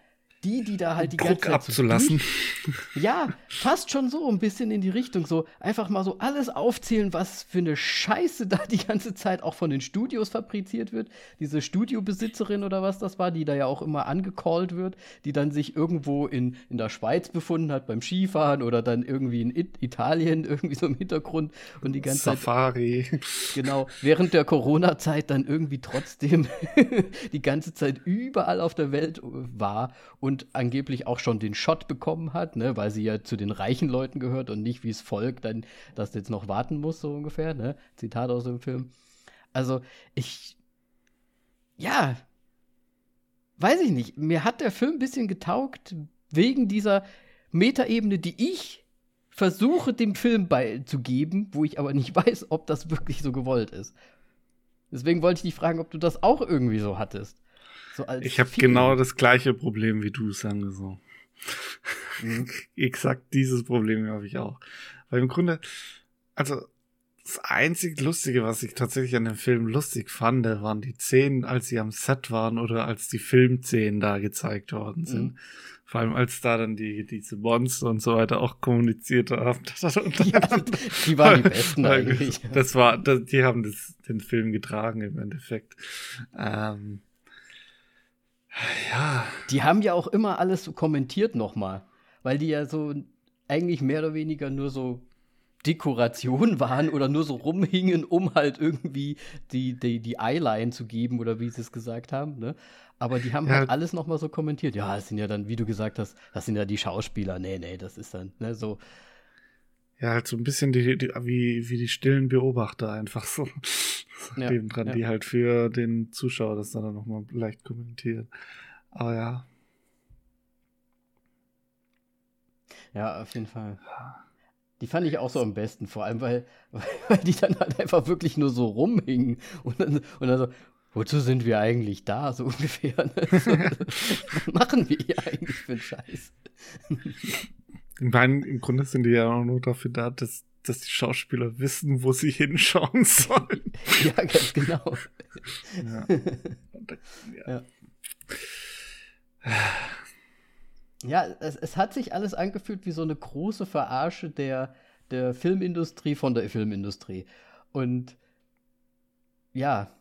Die, die da halt die Druck ganze Zeit abzulassen. So ja, fast schon so ein bisschen in die Richtung, so einfach mal so alles aufzählen, was für eine Scheiße da die ganze Zeit auch von den Studios fabriziert wird. Diese Studiobesitzerin oder was das war, die da ja auch immer angecallt wird, die dann sich irgendwo in, in der Schweiz befunden hat beim Skifahren oder dann irgendwie in It Italien irgendwie so im Hintergrund und die ganze Safari. Zeit. Genau, während der Corona-Zeit dann irgendwie trotzdem die ganze Zeit überall auf der Welt war und und angeblich auch schon den Shot bekommen hat, ne, weil sie ja zu den reichen Leuten gehört und nicht wie es Volk dann das jetzt noch warten muss, so ungefähr, ne? Zitat aus dem Film. Also, ich. Ja. Weiß ich nicht. Mir hat der Film ein bisschen getaugt, wegen dieser Metaebene, die ich versuche, dem Film beizugeben, wo ich aber nicht weiß, ob das wirklich so gewollt ist. Deswegen wollte ich dich fragen, ob du das auch irgendwie so hattest. So ich habe genau das gleiche Problem wie du, sagen wir so. Mhm. Exakt dieses Problem habe ich auch. Weil im Grunde, also das einzig Lustige, was ich tatsächlich an dem Film lustig fand, waren die Szenen, als sie am Set waren oder als die Filmszenen da gezeigt worden sind. Mhm. Vor allem als da dann die, diese Monster und so weiter auch kommuniziert haben. Ja, die waren die besten eigentlich. Das war, das, die haben das, den Film getragen im Endeffekt. Ähm, ja. Die haben ja auch immer alles so kommentiert nochmal, weil die ja so eigentlich mehr oder weniger nur so Dekoration waren oder nur so rumhingen, um halt irgendwie die, die, die Eyeline zu geben oder wie sie es gesagt haben, ne? Aber die haben ja. halt alles nochmal so kommentiert. Ja, das sind ja dann, wie du gesagt hast, das sind ja die Schauspieler. Nee, nee, das ist dann, ne, so. Ja, halt so ein bisschen die, die, wie, wie die stillen Beobachter einfach so. Ja, dran, ja. die halt für den Zuschauer das dann nochmal leicht kommentieren. Aber ja. Ja, auf jeden Fall. Die fand ich auch so am besten, vor allem, weil, weil die dann halt einfach wirklich nur so rumhingen und dann, und dann so, wozu sind wir eigentlich da, so ungefähr. Ne? was machen wir hier eigentlich für einen Scheiß? Ich meine, im Grunde sind die ja auch nur dafür da, dass, dass die Schauspieler wissen, wo sie hinschauen sollen. ja, ganz genau. ja. ja. ja. es, es hat sich alles angefühlt wie so eine große Verarsche der, der Filmindustrie von der Filmindustrie. Und ja,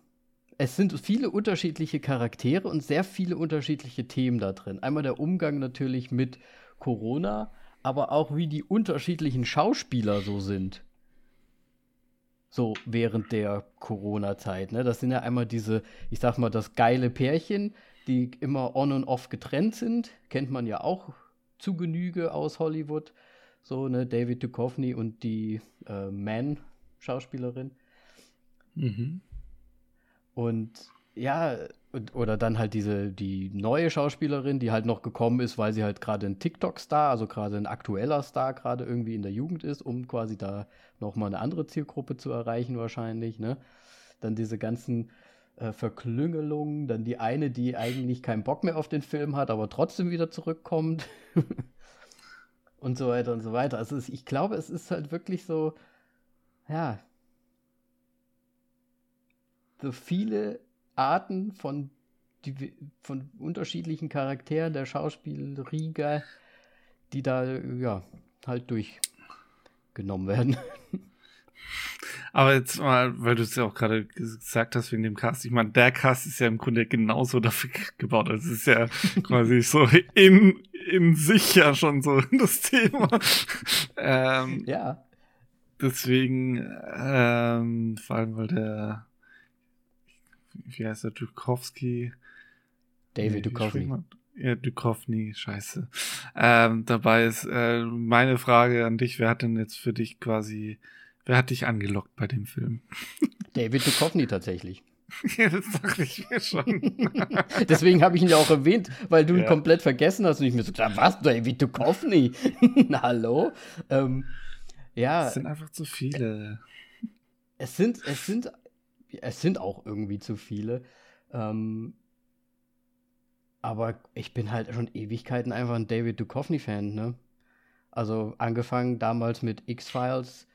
es sind viele unterschiedliche Charaktere und sehr viele unterschiedliche Themen da drin. Einmal der Umgang natürlich mit Corona, aber auch wie die unterschiedlichen Schauspieler so sind. So während der Corona-Zeit. Ne? Das sind ja einmal diese, ich sag mal, das geile Pärchen, die immer on und off getrennt sind. Kennt man ja auch zu Genüge aus Hollywood. So, ne, David Duchovny und die äh, Man-Schauspielerin. Mhm. Und ja, oder dann halt diese, die neue Schauspielerin, die halt noch gekommen ist, weil sie halt gerade ein TikTok-Star, also gerade ein aktueller Star gerade irgendwie in der Jugend ist, um quasi da nochmal eine andere Zielgruppe zu erreichen wahrscheinlich, ne? Dann diese ganzen äh, Verklüngelungen, dann die eine, die eigentlich keinen Bock mehr auf den Film hat, aber trotzdem wieder zurückkommt und so weiter und so weiter. Also ich glaube, es ist halt wirklich so, ja, so viele Arten von, von unterschiedlichen Charakteren der Schauspielriege, die da ja halt durchgenommen werden. Aber jetzt mal, weil du es ja auch gerade gesagt hast wegen dem Cast, ich meine, der Cast ist ja im Grunde genauso dafür gebaut. Also es ist ja quasi so in, in sich ja schon so das Thema. ähm, ja. Deswegen, ähm, vor allem, weil der wie heißt der, Dukowski? David nee, Duchovny. Ja, Duchovny, scheiße. Ähm, dabei ist äh, meine Frage an dich, wer hat denn jetzt für dich quasi, wer hat dich angelockt bei dem Film? David Duchovny tatsächlich. Ja, das dachte ich mir schon. Deswegen habe ich ihn ja auch erwähnt, weil du ihn komplett vergessen hast und ich mir so gedacht, was, David Duchovny? Na, hallo? Ähm, ja. Es sind einfach zu viele. Es sind, es sind es sind auch irgendwie zu viele. Ähm, aber ich bin halt schon Ewigkeiten einfach ein David Duchovny-Fan, ne? Also angefangen damals mit X-Files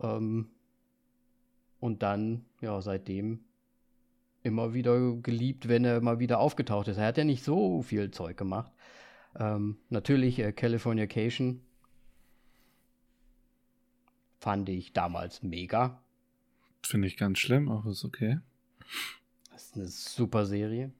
ähm, und dann, ja, seitdem immer wieder geliebt, wenn er mal wieder aufgetaucht ist. Er hat ja nicht so viel Zeug gemacht. Ähm, natürlich äh, Californication fand ich damals mega. Finde ich ganz schlimm, aber ist okay. Das ist eine super Serie.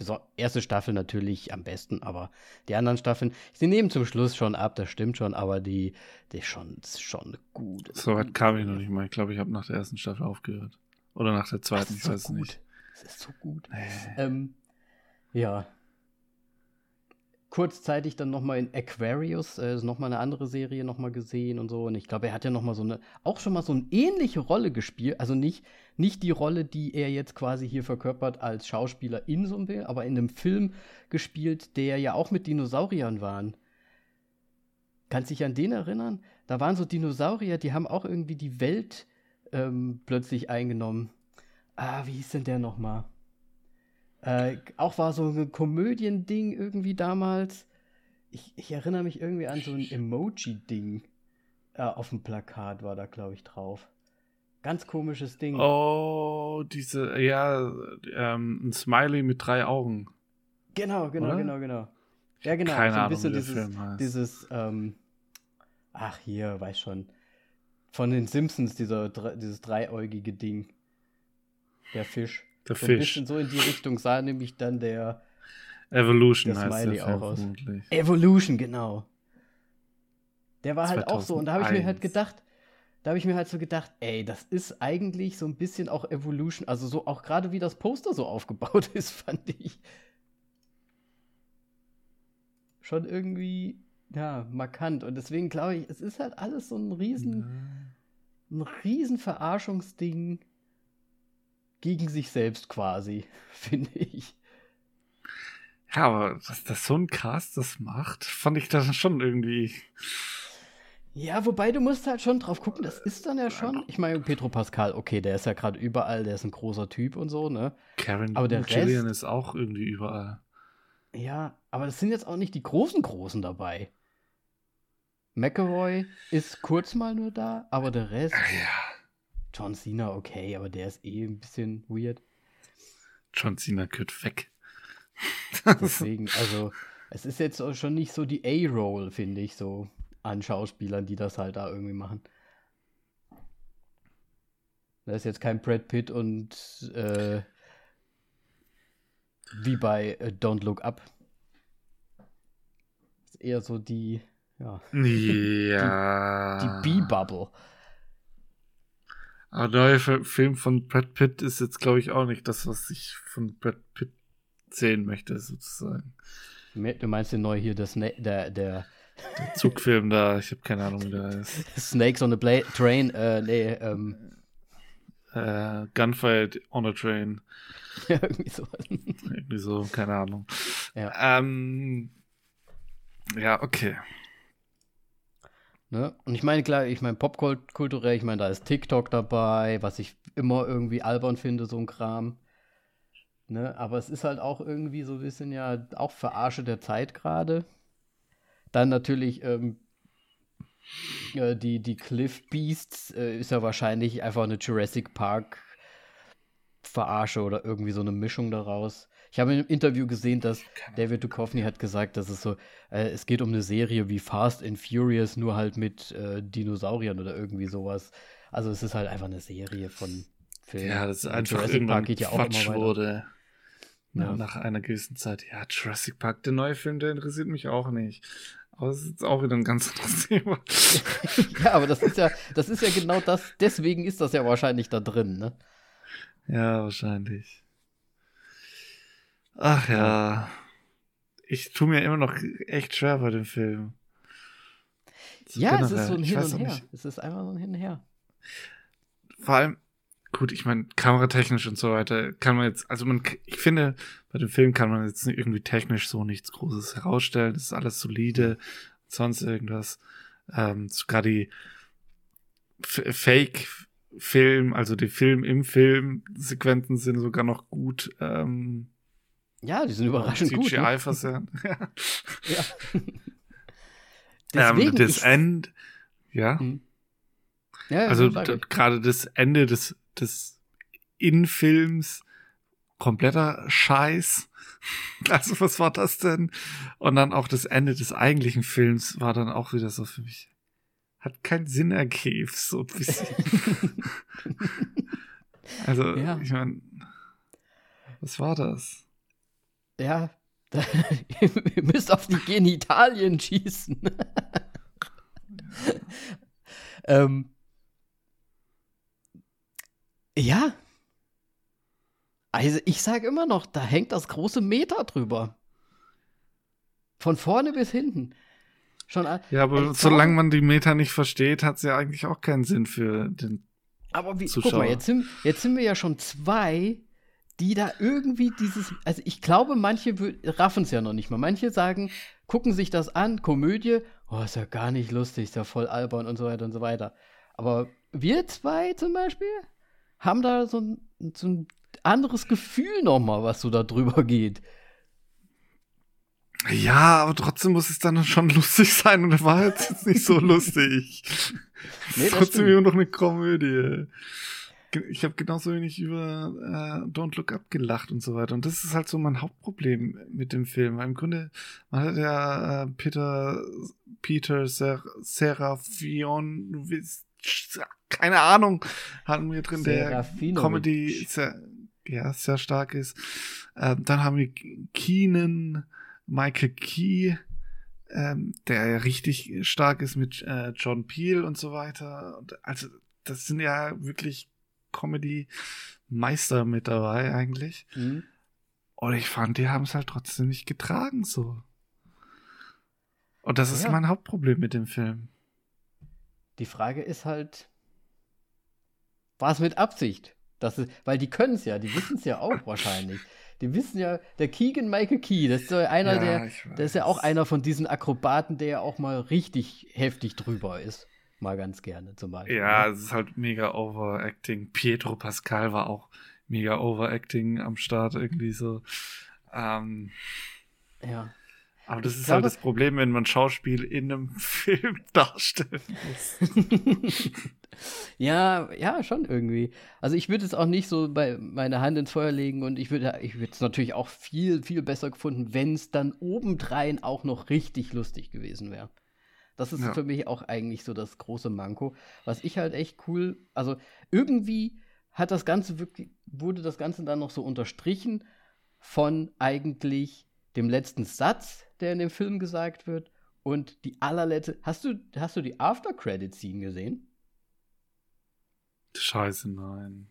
So, erste Staffel natürlich am besten, aber die anderen Staffeln, sie nehmen zum Schluss schon ab, das stimmt schon, aber die, die schon, ist schon gut. So weit kam ich noch nicht mal. Ich glaube, ich habe nach der ersten Staffel aufgehört. Oder nach der zweiten, ich weiß so nicht. Es ist so gut. Ähm, ja. Kurzzeitig dann nochmal in Aquarius, äh, nochmal eine andere Serie nochmal gesehen und so. Und ich glaube, er hat ja nochmal so eine, auch schon mal so eine ähnliche Rolle gespielt. Also nicht, nicht die Rolle, die er jetzt quasi hier verkörpert als Schauspieler in so einem Bild, aber in einem Film gespielt, der ja auch mit Dinosauriern waren. Kannst dich an den erinnern? Da waren so Dinosaurier, die haben auch irgendwie die Welt ähm, plötzlich eingenommen. Ah, wie hieß denn der nochmal? Äh, auch war so ein Komödiending irgendwie damals. Ich, ich, erinnere mich irgendwie an so ein Emoji-Ding. Äh, auf dem Plakat war da, glaube ich, drauf. Ganz komisches Ding. Oh, diese, ja, ähm, ein Smiley mit drei Augen. Genau, genau, Oder? genau, genau. Ja, genau. Keine so ein Ahnung, bisschen der dieses, dieses ähm, ach hier, weiß schon. Von den Simpsons, dieser, dieses dreieugige Ding. Der Fisch. Der So ein Fisch. bisschen so in die Richtung sah nämlich dann der Evolution der heißt Smiley auch aus. Evolution, genau. Der war halt auch so. Und da habe ich mir halt 2001. gedacht, da habe ich mir halt so gedacht, ey, das ist eigentlich so ein bisschen auch Evolution. Also so auch gerade wie das Poster so aufgebaut ist, fand ich. Schon irgendwie, ja, markant. Und deswegen glaube ich, es ist halt alles so ein riesen, ein riesen Verarschungsding gegen sich selbst quasi, finde ich. Ja, aber dass das so ein Cast das macht, fand ich das schon irgendwie. Ja, wobei du musst halt schon drauf gucken, das ist dann ja schon. Ich meine, Petro Pascal, okay, der ist ja gerade überall, der ist ein großer Typ und so, ne? Karen Aber der Rest- ist auch irgendwie überall. Ja, aber das sind jetzt auch nicht die großen Großen dabei. McEvoy ist kurz mal nur da, aber der Rest, Ah ja, John Cena, okay, aber der ist eh ein bisschen weird. John Cena gehört weg. Deswegen, also, es ist jetzt auch schon nicht so die A-Roll, finde ich, so an Schauspielern, die das halt da irgendwie machen. Da ist jetzt kein Brad Pitt und äh, wie bei äh, Don't Look Up. Ist eher so die, ja, Ja. die B-Bubble. Aber der neue Fi- Film von Brad Pitt ist jetzt, glaube ich, auch nicht das, was ich von Brad Pitt sehen möchte, sozusagen. Du meinst den neu hier, der, Sna der, der Der Zugfilm da, ich habe keine Ahnung, wie der heißt. Snakes on a Bla Train, äh, nee, ähm, Äh, Gunfight on a Train. ja, irgendwie sowas. Irgendwie so, keine Ahnung. Ja. Ähm, ja, okay. Ne? Und ich meine, klar, ich meine, popkulturell, ich meine, da ist TikTok dabei, was ich immer irgendwie albern finde, so ein Kram. Ne? Aber es ist halt auch irgendwie so ein bisschen ja auch Verarsche der Zeit gerade. Dann natürlich ähm, äh, die, die Cliff Beasts äh, ist ja wahrscheinlich einfach eine Jurassic Park Verarsche oder irgendwie so eine Mischung daraus. Ich habe im Interview gesehen, dass David Duchovny hat gesagt, dass es so, äh, es geht um eine Serie wie Fast and Furious, nur halt mit äh, Dinosauriern oder irgendwie sowas. Also es ist halt einfach eine Serie von Filmen. Ja, das ist einfach Jurassic Park geht ja auch Quatsch immer weiter. wurde. Ja. Ja. Nach einer gewissen Zeit. Ja, Jurassic Park, der neue Film, der interessiert mich auch nicht. Aber es ist jetzt auch wieder ein ganz anderes Thema. ja, aber das ist ja, das ist ja genau das, deswegen ist das ja wahrscheinlich da drin, ne? ja, wahrscheinlich. Ach ja. Ich tue mir immer noch echt schwer bei dem Film. So Ja, es generell. ist so ein Ich Hin und Her. nicht. Es ist einfach so ein Hin und Her. vor allem, gut, ich meine, kameratechnisch und so weiter kann man jetzt, also man, ich finde, bei dem Film kann man jetzt nicht irgendwie technisch so nichts Großes herausstellen. Das ist alles solide, sonst irgendwas. Ähm, sogar die Fake-Film, also die Film im Film Sequenzen sind sogar noch gut ähm, Ja, die sind überraschend gut. CGI Ne? ja. Ja. ähm, das End, ja. Hm. Ja, ja, Also gerade das Ende des, des In-Films, kompletter Scheiß. Also was war das denn? Und dann auch das Ende des eigentlichen Films war dann auch wieder so für mich. Hat keinen Sinn ergeben, so ein bisschen. also, Ja. ich meine, was war das? Ja, da, ihr müsst auf die Genitalien schießen. ähm, ja. Also ich sage immer noch, da hängt das große Meter drüber. Von vorne bis hinten. Schon, Ja, aber Ich solange man die Meta nicht versteht, hat es ja eigentlich auch keinen Sinn für den. aber wie, guck Zuschauer. mal, jetzt sind, jetzt sind wir ja schon zwei, die da irgendwie dieses, also ich glaube, manche raffen es ja noch nicht mal. Manche sagen, gucken sich das an, Komödie, oh, ist ja gar nicht lustig, ist ja voll albern und so weiter und so weiter. Aber wir zwei zum Beispiel haben da so ein, so ein anderes Gefühl nochmal, was so da drüber geht. Ja, aber trotzdem muss es dann schon lustig sein und war jetzt nicht so lustig. Nee, das trotzdem stimmt. immer noch eine Komödie. Ich habe genauso wenig über äh, Don't Look Up gelacht und so weiter. Und das ist halt so mein Hauptproblem mit dem Film. Weil im Grunde, man hat ja äh, Peter, Peter Ser Serafion, keine Ahnung, hatten wir drin, der. Comedy sehr, ja, sehr stark ist. Ähm, dann haben wir Keenan, Michael Key, ähm, der ja richtig stark ist mit äh, John Peel und so weiter. Und also, das sind ja wirklich Comedy-Meister mit dabei eigentlich. Hm? Und ich fand, die haben es halt trotzdem nicht getragen so. Und das ist Ja. mein Hauptproblem mit dem Film. Die Frage ist halt, war es mit Absicht? Das ist, weil die können es ja, die wissen es ja auch wahrscheinlich. Die wissen ja, der Keegan Michael Key, das ist so einer, Ja, der, der ist ja auch einer von diesen Akrobaten, der ja auch mal richtig heftig drüber ist. Mal ganz gerne zum Beispiel. Ja, ne? es ist halt mega Overacting. Pietro Pascal war auch mega Overacting am Start irgendwie so. Ähm, ja. aber das Ich ist glaube- halt das Problem, wenn man Schauspiel in einem Film darstellen muss. ja, ja, schon irgendwie. Also ich würde es auch nicht so bei meine Hand ins Feuer legen und ich würde ich würde es natürlich auch viel, viel besser gefunden, wenn es dann obendrein auch noch richtig lustig gewesen wäre. Das ist Ja. für mich auch eigentlich so das große Manko. Was ich halt echt cool, also irgendwie hat das Ganze wirklich, wurde das Ganze dann noch so unterstrichen von eigentlich dem letzten Satz, der in dem Film gesagt wird und die allerletzte. Hast du, hast du die After-Credit-Scene gesehen? Scheiße, nein.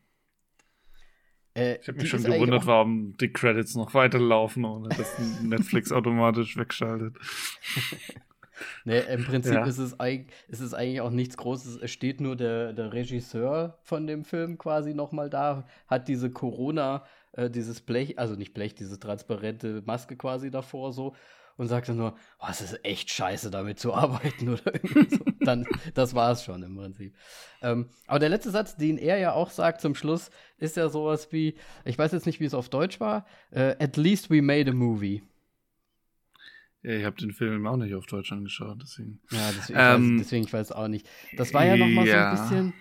Äh, Ich habe mich schon gewundert, warum die Credits noch weiterlaufen, ohne dass Netflix automatisch wegschaltet. Nee, im Prinzip Ja. ist, es eig ist es eigentlich auch nichts Großes. Es steht nur der, der Regisseur von dem Film quasi nochmal da, hat diese Corona, äh, dieses Blech, also nicht Blech, diese transparente Maske quasi davor so und sagt dann nur, oh, es ist echt scheiße, damit zu arbeiten oder irgendwie so. Dann, das war es schon im Prinzip. Ähm, aber der letzte Satz, den er ja auch sagt zum Schluss, ist ja sowas wie, ich weiß jetzt nicht, wie es auf Deutsch war, äh, at least we made a movie. Ja, ich habe den Film auch nicht auf Deutsch angeschaut, deswegen. Ja, deswegen, Ähm, ich weiß, deswegen ich weiß auch nicht. Das war ja noch mal ja. so ein bisschen.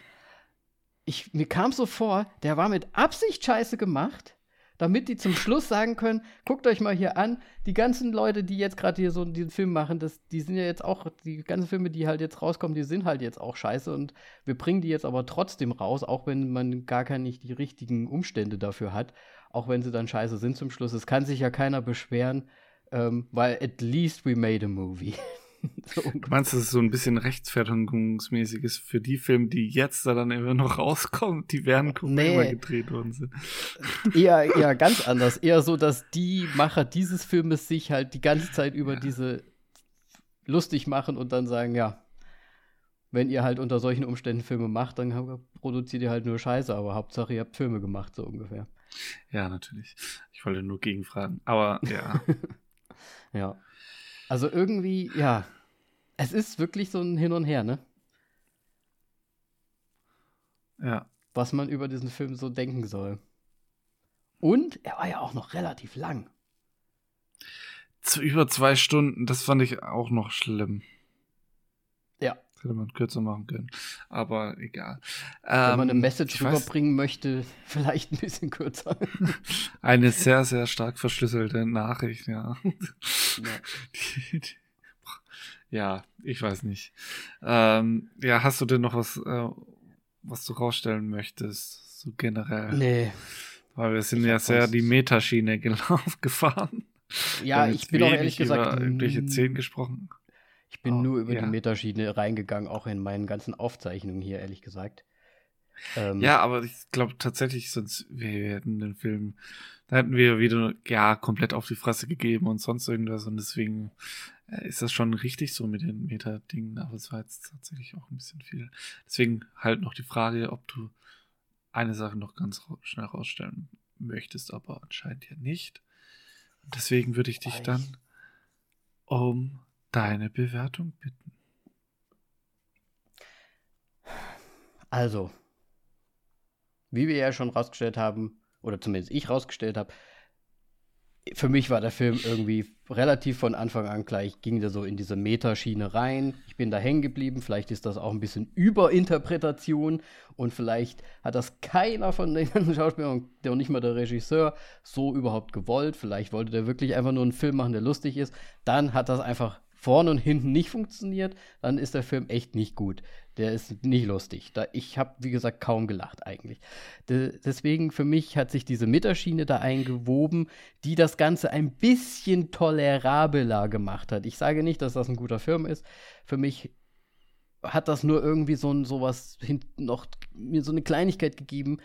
Ich, mir kam so vor, der war mit Absicht scheiße gemacht, damit die zum Schluss sagen können: guckt euch mal hier an, die ganzen Leute, die jetzt gerade hier so diesen Film machen, das, die sind ja jetzt auch, die ganzen Filme, die halt jetzt rauskommen, die sind halt jetzt auch scheiße und wir bringen die jetzt aber trotzdem raus, auch wenn man gar keine nicht die richtigen Umstände dafür hat, auch wenn sie dann scheiße sind zum Schluss. Es kann sich ja keiner beschweren, ähm, weil at least we made a movie. so Du meinst, dass es so ein bisschen rechtfertigungsmäßig ist für die Filme, die jetzt da dann immer noch rauskommen, die während Corona Nee. gedreht worden sind? eher, eher ganz anders. Eher so, dass die Macher dieses Filmes sich halt die ganze Zeit über diese lustig machen und dann sagen, ja, wenn ihr halt unter solchen Umständen Filme macht, dann produziert ihr halt nur Scheiße, aber Hauptsache ihr habt Filme gemacht, so ungefähr. Ja, natürlich. Ich wollte nur gegenfragen. Aber ja, Ja. Also irgendwie, ja, es ist wirklich so ein Hin und Her, ne? ja. Was man über diesen Film so denken soll. Und er war ja auch noch relativ lang. zu über zwei Stunden, das fand ich auch noch schlimm. Ja. Hätte man kürzer machen können. Aber egal. Wenn man eine Ähm, Message ich weiß- rüberbringen möchte, vielleicht ein bisschen kürzer. Eine sehr, sehr stark verschlüsselte Nachricht, ja. Ja. Ja, ich weiß nicht. Ähm, ja, hast du denn noch was, äh, was du rausstellen möchtest, so generell? Nee. Weil wir sind Ich ja sehr die Metaschiene gelaufen, gefahren. Ja, ich bin auch ehrlich gesagt. über irgendwelche Szenen gesprochen. Ich bin Oh, nur über ja. die Metaschiene reingegangen, auch in meinen ganzen Aufzeichnungen hier, ehrlich gesagt. Ähm, Ja, aber ich glaube tatsächlich, sonst wir hätten den Film, da hätten wir wieder ja komplett auf die Fresse gegeben und sonst irgendwas und deswegen äh, ist das schon richtig so mit den Meta-Dingen, aber es war jetzt tatsächlich auch ein bisschen viel. Deswegen halt noch die Frage, ob du eine Sache noch ganz schnell rausstellen möchtest, aber anscheinend ja nicht. Und deswegen würde ich dich dann um deine Bewertung bitten. Also, wie wir ja schon rausgestellt haben, oder zumindest ich rausgestellt habe, für mich war der Film irgendwie relativ von Anfang an gleich, ging der so in diese Metaschiene rein. Ich bin da hängen geblieben. Vielleicht ist das auch ein bisschen Überinterpretation und vielleicht hat das keiner von den ganzen Schauspielern, der nicht mal der Regisseur, so überhaupt gewollt. Vielleicht wollte der wirklich einfach nur einen Film machen, der lustig ist. Dann hat das einfach vorne und hinten nicht funktioniert. Dann ist der Film echt nicht gut. Der ist nicht lustig. Da, ich habe, wie gesagt, kaum gelacht eigentlich. De deswegen für mich hat sich diese Metaschiene da eingewoben, die das Ganze ein bisschen tolerabler gemacht hat. Ich sage nicht, dass das ein guter Film ist. Für mich hat das nur irgendwie so ein sowas hinten noch mir so eine Kleinigkeit gegeben,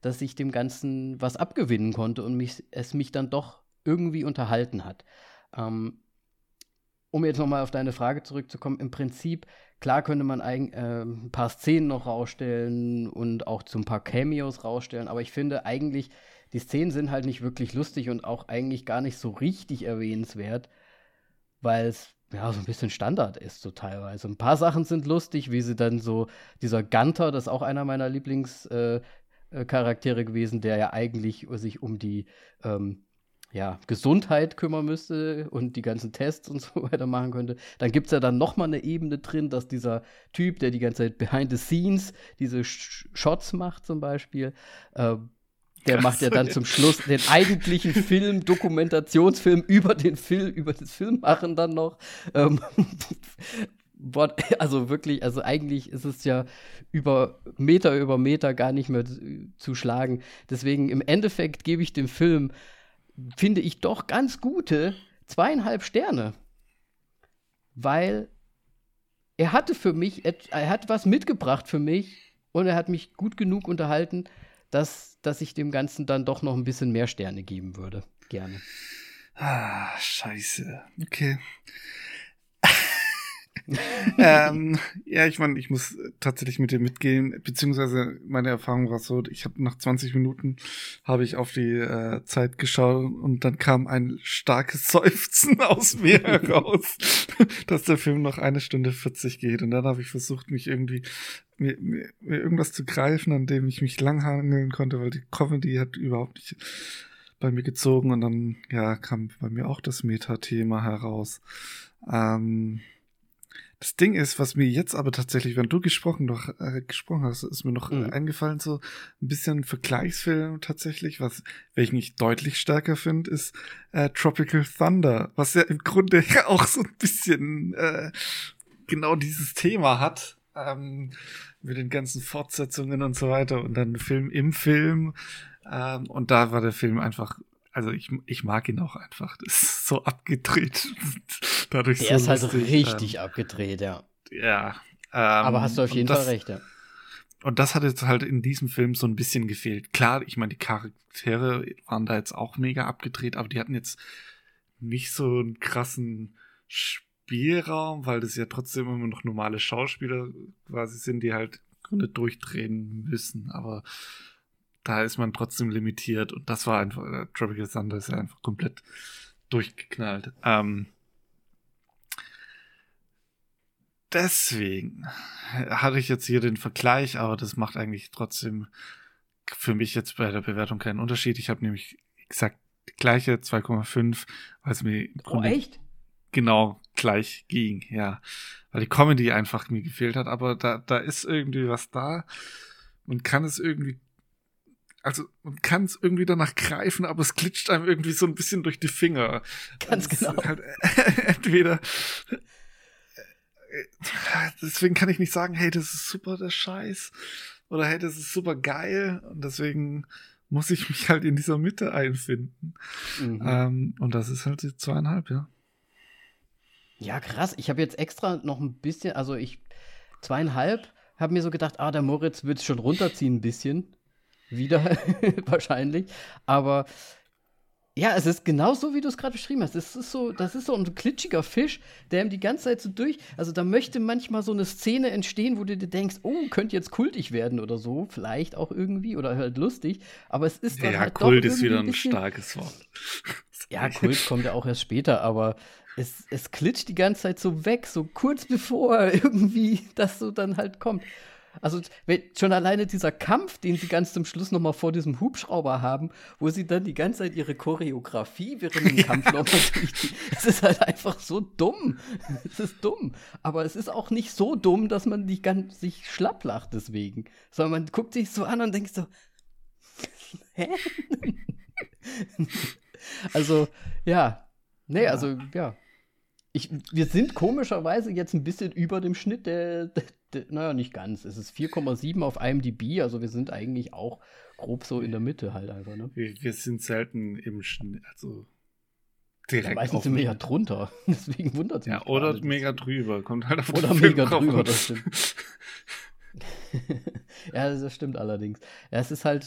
dass ich dem Ganzen was abgewinnen konnte und mich, es mich dann doch irgendwie unterhalten hat. Ähm, um jetzt nochmal auf deine Frage zurückzukommen, im Prinzip, klar könnte man ein, äh, ein paar Szenen noch rausstellen und auch so ein paar Cameos rausstellen, aber ich finde eigentlich, die Szenen sind halt nicht wirklich lustig und auch eigentlich gar nicht so richtig erwähnenswert, weil es ja so ein bisschen Standard ist, so teilweise. Ein paar Sachen sind lustig, wie sie dann so, dieser Gunter, das ist auch einer meiner Lieblingscharaktere äh, Charaktere gewesen, der ja eigentlich sich um die ähm, ja, Gesundheit kümmern müsste und die ganzen Tests und so weiter machen könnte. Dann gibt es ja dann noch mal eine Ebene drin, dass dieser Typ, der die ganze Zeit behind the scenes diese Sh Shots macht zum Beispiel, äh, der Ach macht ja dann zum Schluss den eigentlichen Film, Dokumentationsfilm über den Film, über das Film machen dann noch. Ähm, also wirklich, also eigentlich ist es ja über Meter über Meter gar nicht mehr zu schlagen. Deswegen im Endeffekt gebe ich dem Film finde ich doch ganz gute zweieinhalb Sterne. Weil er hatte für mich, er hat was mitgebracht für mich und er hat mich gut genug unterhalten, dass, dass ich dem Ganzen dann doch noch ein bisschen mehr Sterne geben würde. Gerne. Ah, scheiße. Okay. ähm, ja, ich meine, ich muss tatsächlich mit dir mitgehen, beziehungsweise meine Erfahrung war so, ich habe nach 20 Minuten habe ich auf die äh, Zeit geschaut und dann kam ein starkes Seufzen aus mir heraus, dass der Film noch eine Stunde 40 geht und dann habe ich versucht, mich irgendwie mir, mir, mir irgendwas zu greifen, an dem ich mich langhangeln konnte, weil die Comedy hat überhaupt nicht bei mir gezogen und dann ja kam bei mir auch das Meta-Thema heraus. Ähm, das Ding ist, was mir jetzt aber tatsächlich, wenn du gesprochen noch äh, gesprochen hast, ist mir noch Mhm. äh, eingefallen so ein bisschen Vergleichsfilm tatsächlich, was welchen ich deutlich stärker finde, ist äh, Tropical Thunder, was ja im Grunde auch so ein bisschen äh, genau dieses Thema hat. Ähm, mit den ganzen Fortsetzungen und so weiter und dann Film im Film. Ähm, und da war der Film einfach, also ich, ich mag ihn auch einfach. Das ist so abgedreht. Dadurch Der so ist halt lustig. richtig abgedreht, ja. Ähm, ja. Ähm, Aber hast du auf jeden das, Fall recht, ja. Und das hat jetzt halt in diesem Film so ein bisschen gefehlt. Klar, ich meine, die Charaktere waren da jetzt auch mega abgedreht, aber die hatten jetzt nicht so einen krassen Spielraum, weil das ja trotzdem immer noch normale Schauspieler quasi sind, die halt durchdrehen müssen. Aber da ist man trotzdem limitiert und das war einfach, äh, Tropical Thunder ist ja einfach komplett durchgeknallt. Ähm, deswegen hatte ich jetzt hier den Vergleich, aber das macht eigentlich trotzdem für mich jetzt bei der Bewertung keinen Unterschied. Ich habe nämlich exakt gleiche 2,5, weil es mir Oh, echt? genau gleich ging, ja. Weil die Comedy einfach mir gefehlt hat, aber da, da ist irgendwie was da. Man kann es irgendwie, also man kann es irgendwie danach greifen, aber es glitscht einem irgendwie so ein bisschen durch die Finger. Ganz ist genau. Halt, entweder deswegen kann ich nicht sagen, hey, das ist super der Scheiß oder hey, das ist super geil und deswegen muss ich mich halt in dieser Mitte einfinden. Mhm. Ähm, und das ist halt die zweieinhalb, ja. Ja, krass. Ich habe jetzt extra noch ein bisschen, also ich zweieinhalb, habe mir so gedacht, ah, der Moritz wird es schon runterziehen ein bisschen. Wieder wahrscheinlich. Aber ja, es ist genau so, wie du es gerade beschrieben hast. Es ist so, das ist so ein klitschiger Fisch, der ihm die ganze Zeit so durch. Also da möchte manchmal so eine Szene entstehen, wo du dir denkst, oh, könnte jetzt kultig werden oder so, vielleicht auch irgendwie oder halt lustig. Aber es ist dann Ja, halt Kult doch ist wieder ein bisschen, starkes Wort. ja, Kult kommt ja auch erst später, aber es, es klitscht die ganze Zeit so weg, so kurz bevor irgendwie das so dann halt kommt. Also schon alleine dieser Kampf, den sie ganz zum Schluss noch mal vor diesem Hubschrauber haben, wo sie dann die ganze Zeit ihre Choreografie während dem Kampf noch mal durchziehen. Es ist halt einfach so dumm. Es ist dumm. Aber es ist auch nicht so dumm, dass man nicht ganz sich schlapp lacht deswegen. Sondern man guckt sich so an und denkt so, hä? also, ja. Nee, Ja. also, ja. Ich, wir sind komischerweise jetzt ein bisschen über dem Schnitt der, der, der naja, nicht ganz. Es ist 4,7 auf IMDb, also wir sind eigentlich auch grob so in der Mitte halt einfach, ne? Wir, wir sind selten im Schnitt, also Ja, direkt meistens auf sind wir ja drunter. Deswegen wundert es mich. ja, oder gerade. mega drüber. Kommt halt auf Oder den Film mega drauf drüber, das stimmt. ja, das stimmt allerdings. Ja, es ist halt,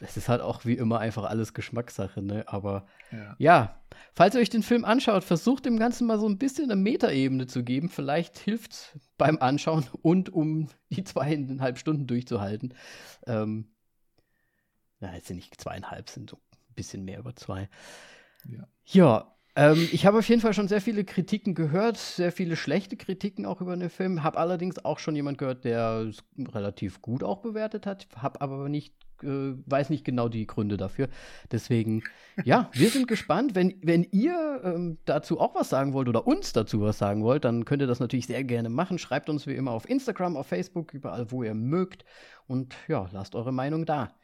es ist halt auch wie immer einfach alles Geschmackssache, ne? Aber Ja. ja, falls ihr euch den Film anschaut, versucht dem Ganzen mal so ein bisschen eine Metaebene zu geben. Vielleicht hilft beim Anschauen und um die zweieinhalb Stunden durchzuhalten. Ähm, ja, jetzt sind nicht zweieinhalb, sind so ein bisschen mehr über zwei. Ja. Ja, ähm, ich habe auf jeden Fall schon sehr viele Kritiken gehört, sehr viele schlechte Kritiken auch über den Film. Habe allerdings auch schon jemand gehört, der es relativ gut auch bewertet hat. Habe aber nicht, äh, weiß nicht genau die Gründe dafür. Deswegen, ja, wir sind gespannt. Wenn, wenn ihr ähm, dazu auch was sagen wollt oder uns dazu was sagen wollt, dann könnt ihr das natürlich sehr gerne machen. Schreibt uns wie immer auf Instagram, auf Facebook, überall, wo ihr mögt. Und ja, lasst eure Meinung da.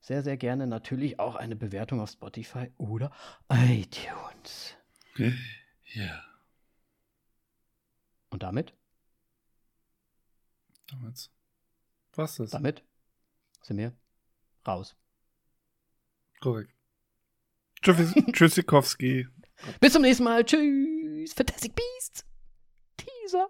Sehr, sehr gerne natürlich auch eine Bewertung auf Spotify oder iTunes. Ja. Und damit, Damals. Was ist? damit sind wir raus. Korrekt. Tschüss, Tschüssikowski. Bis zum nächsten Mal. Tschüss. Fantastic Beasts. Teaser.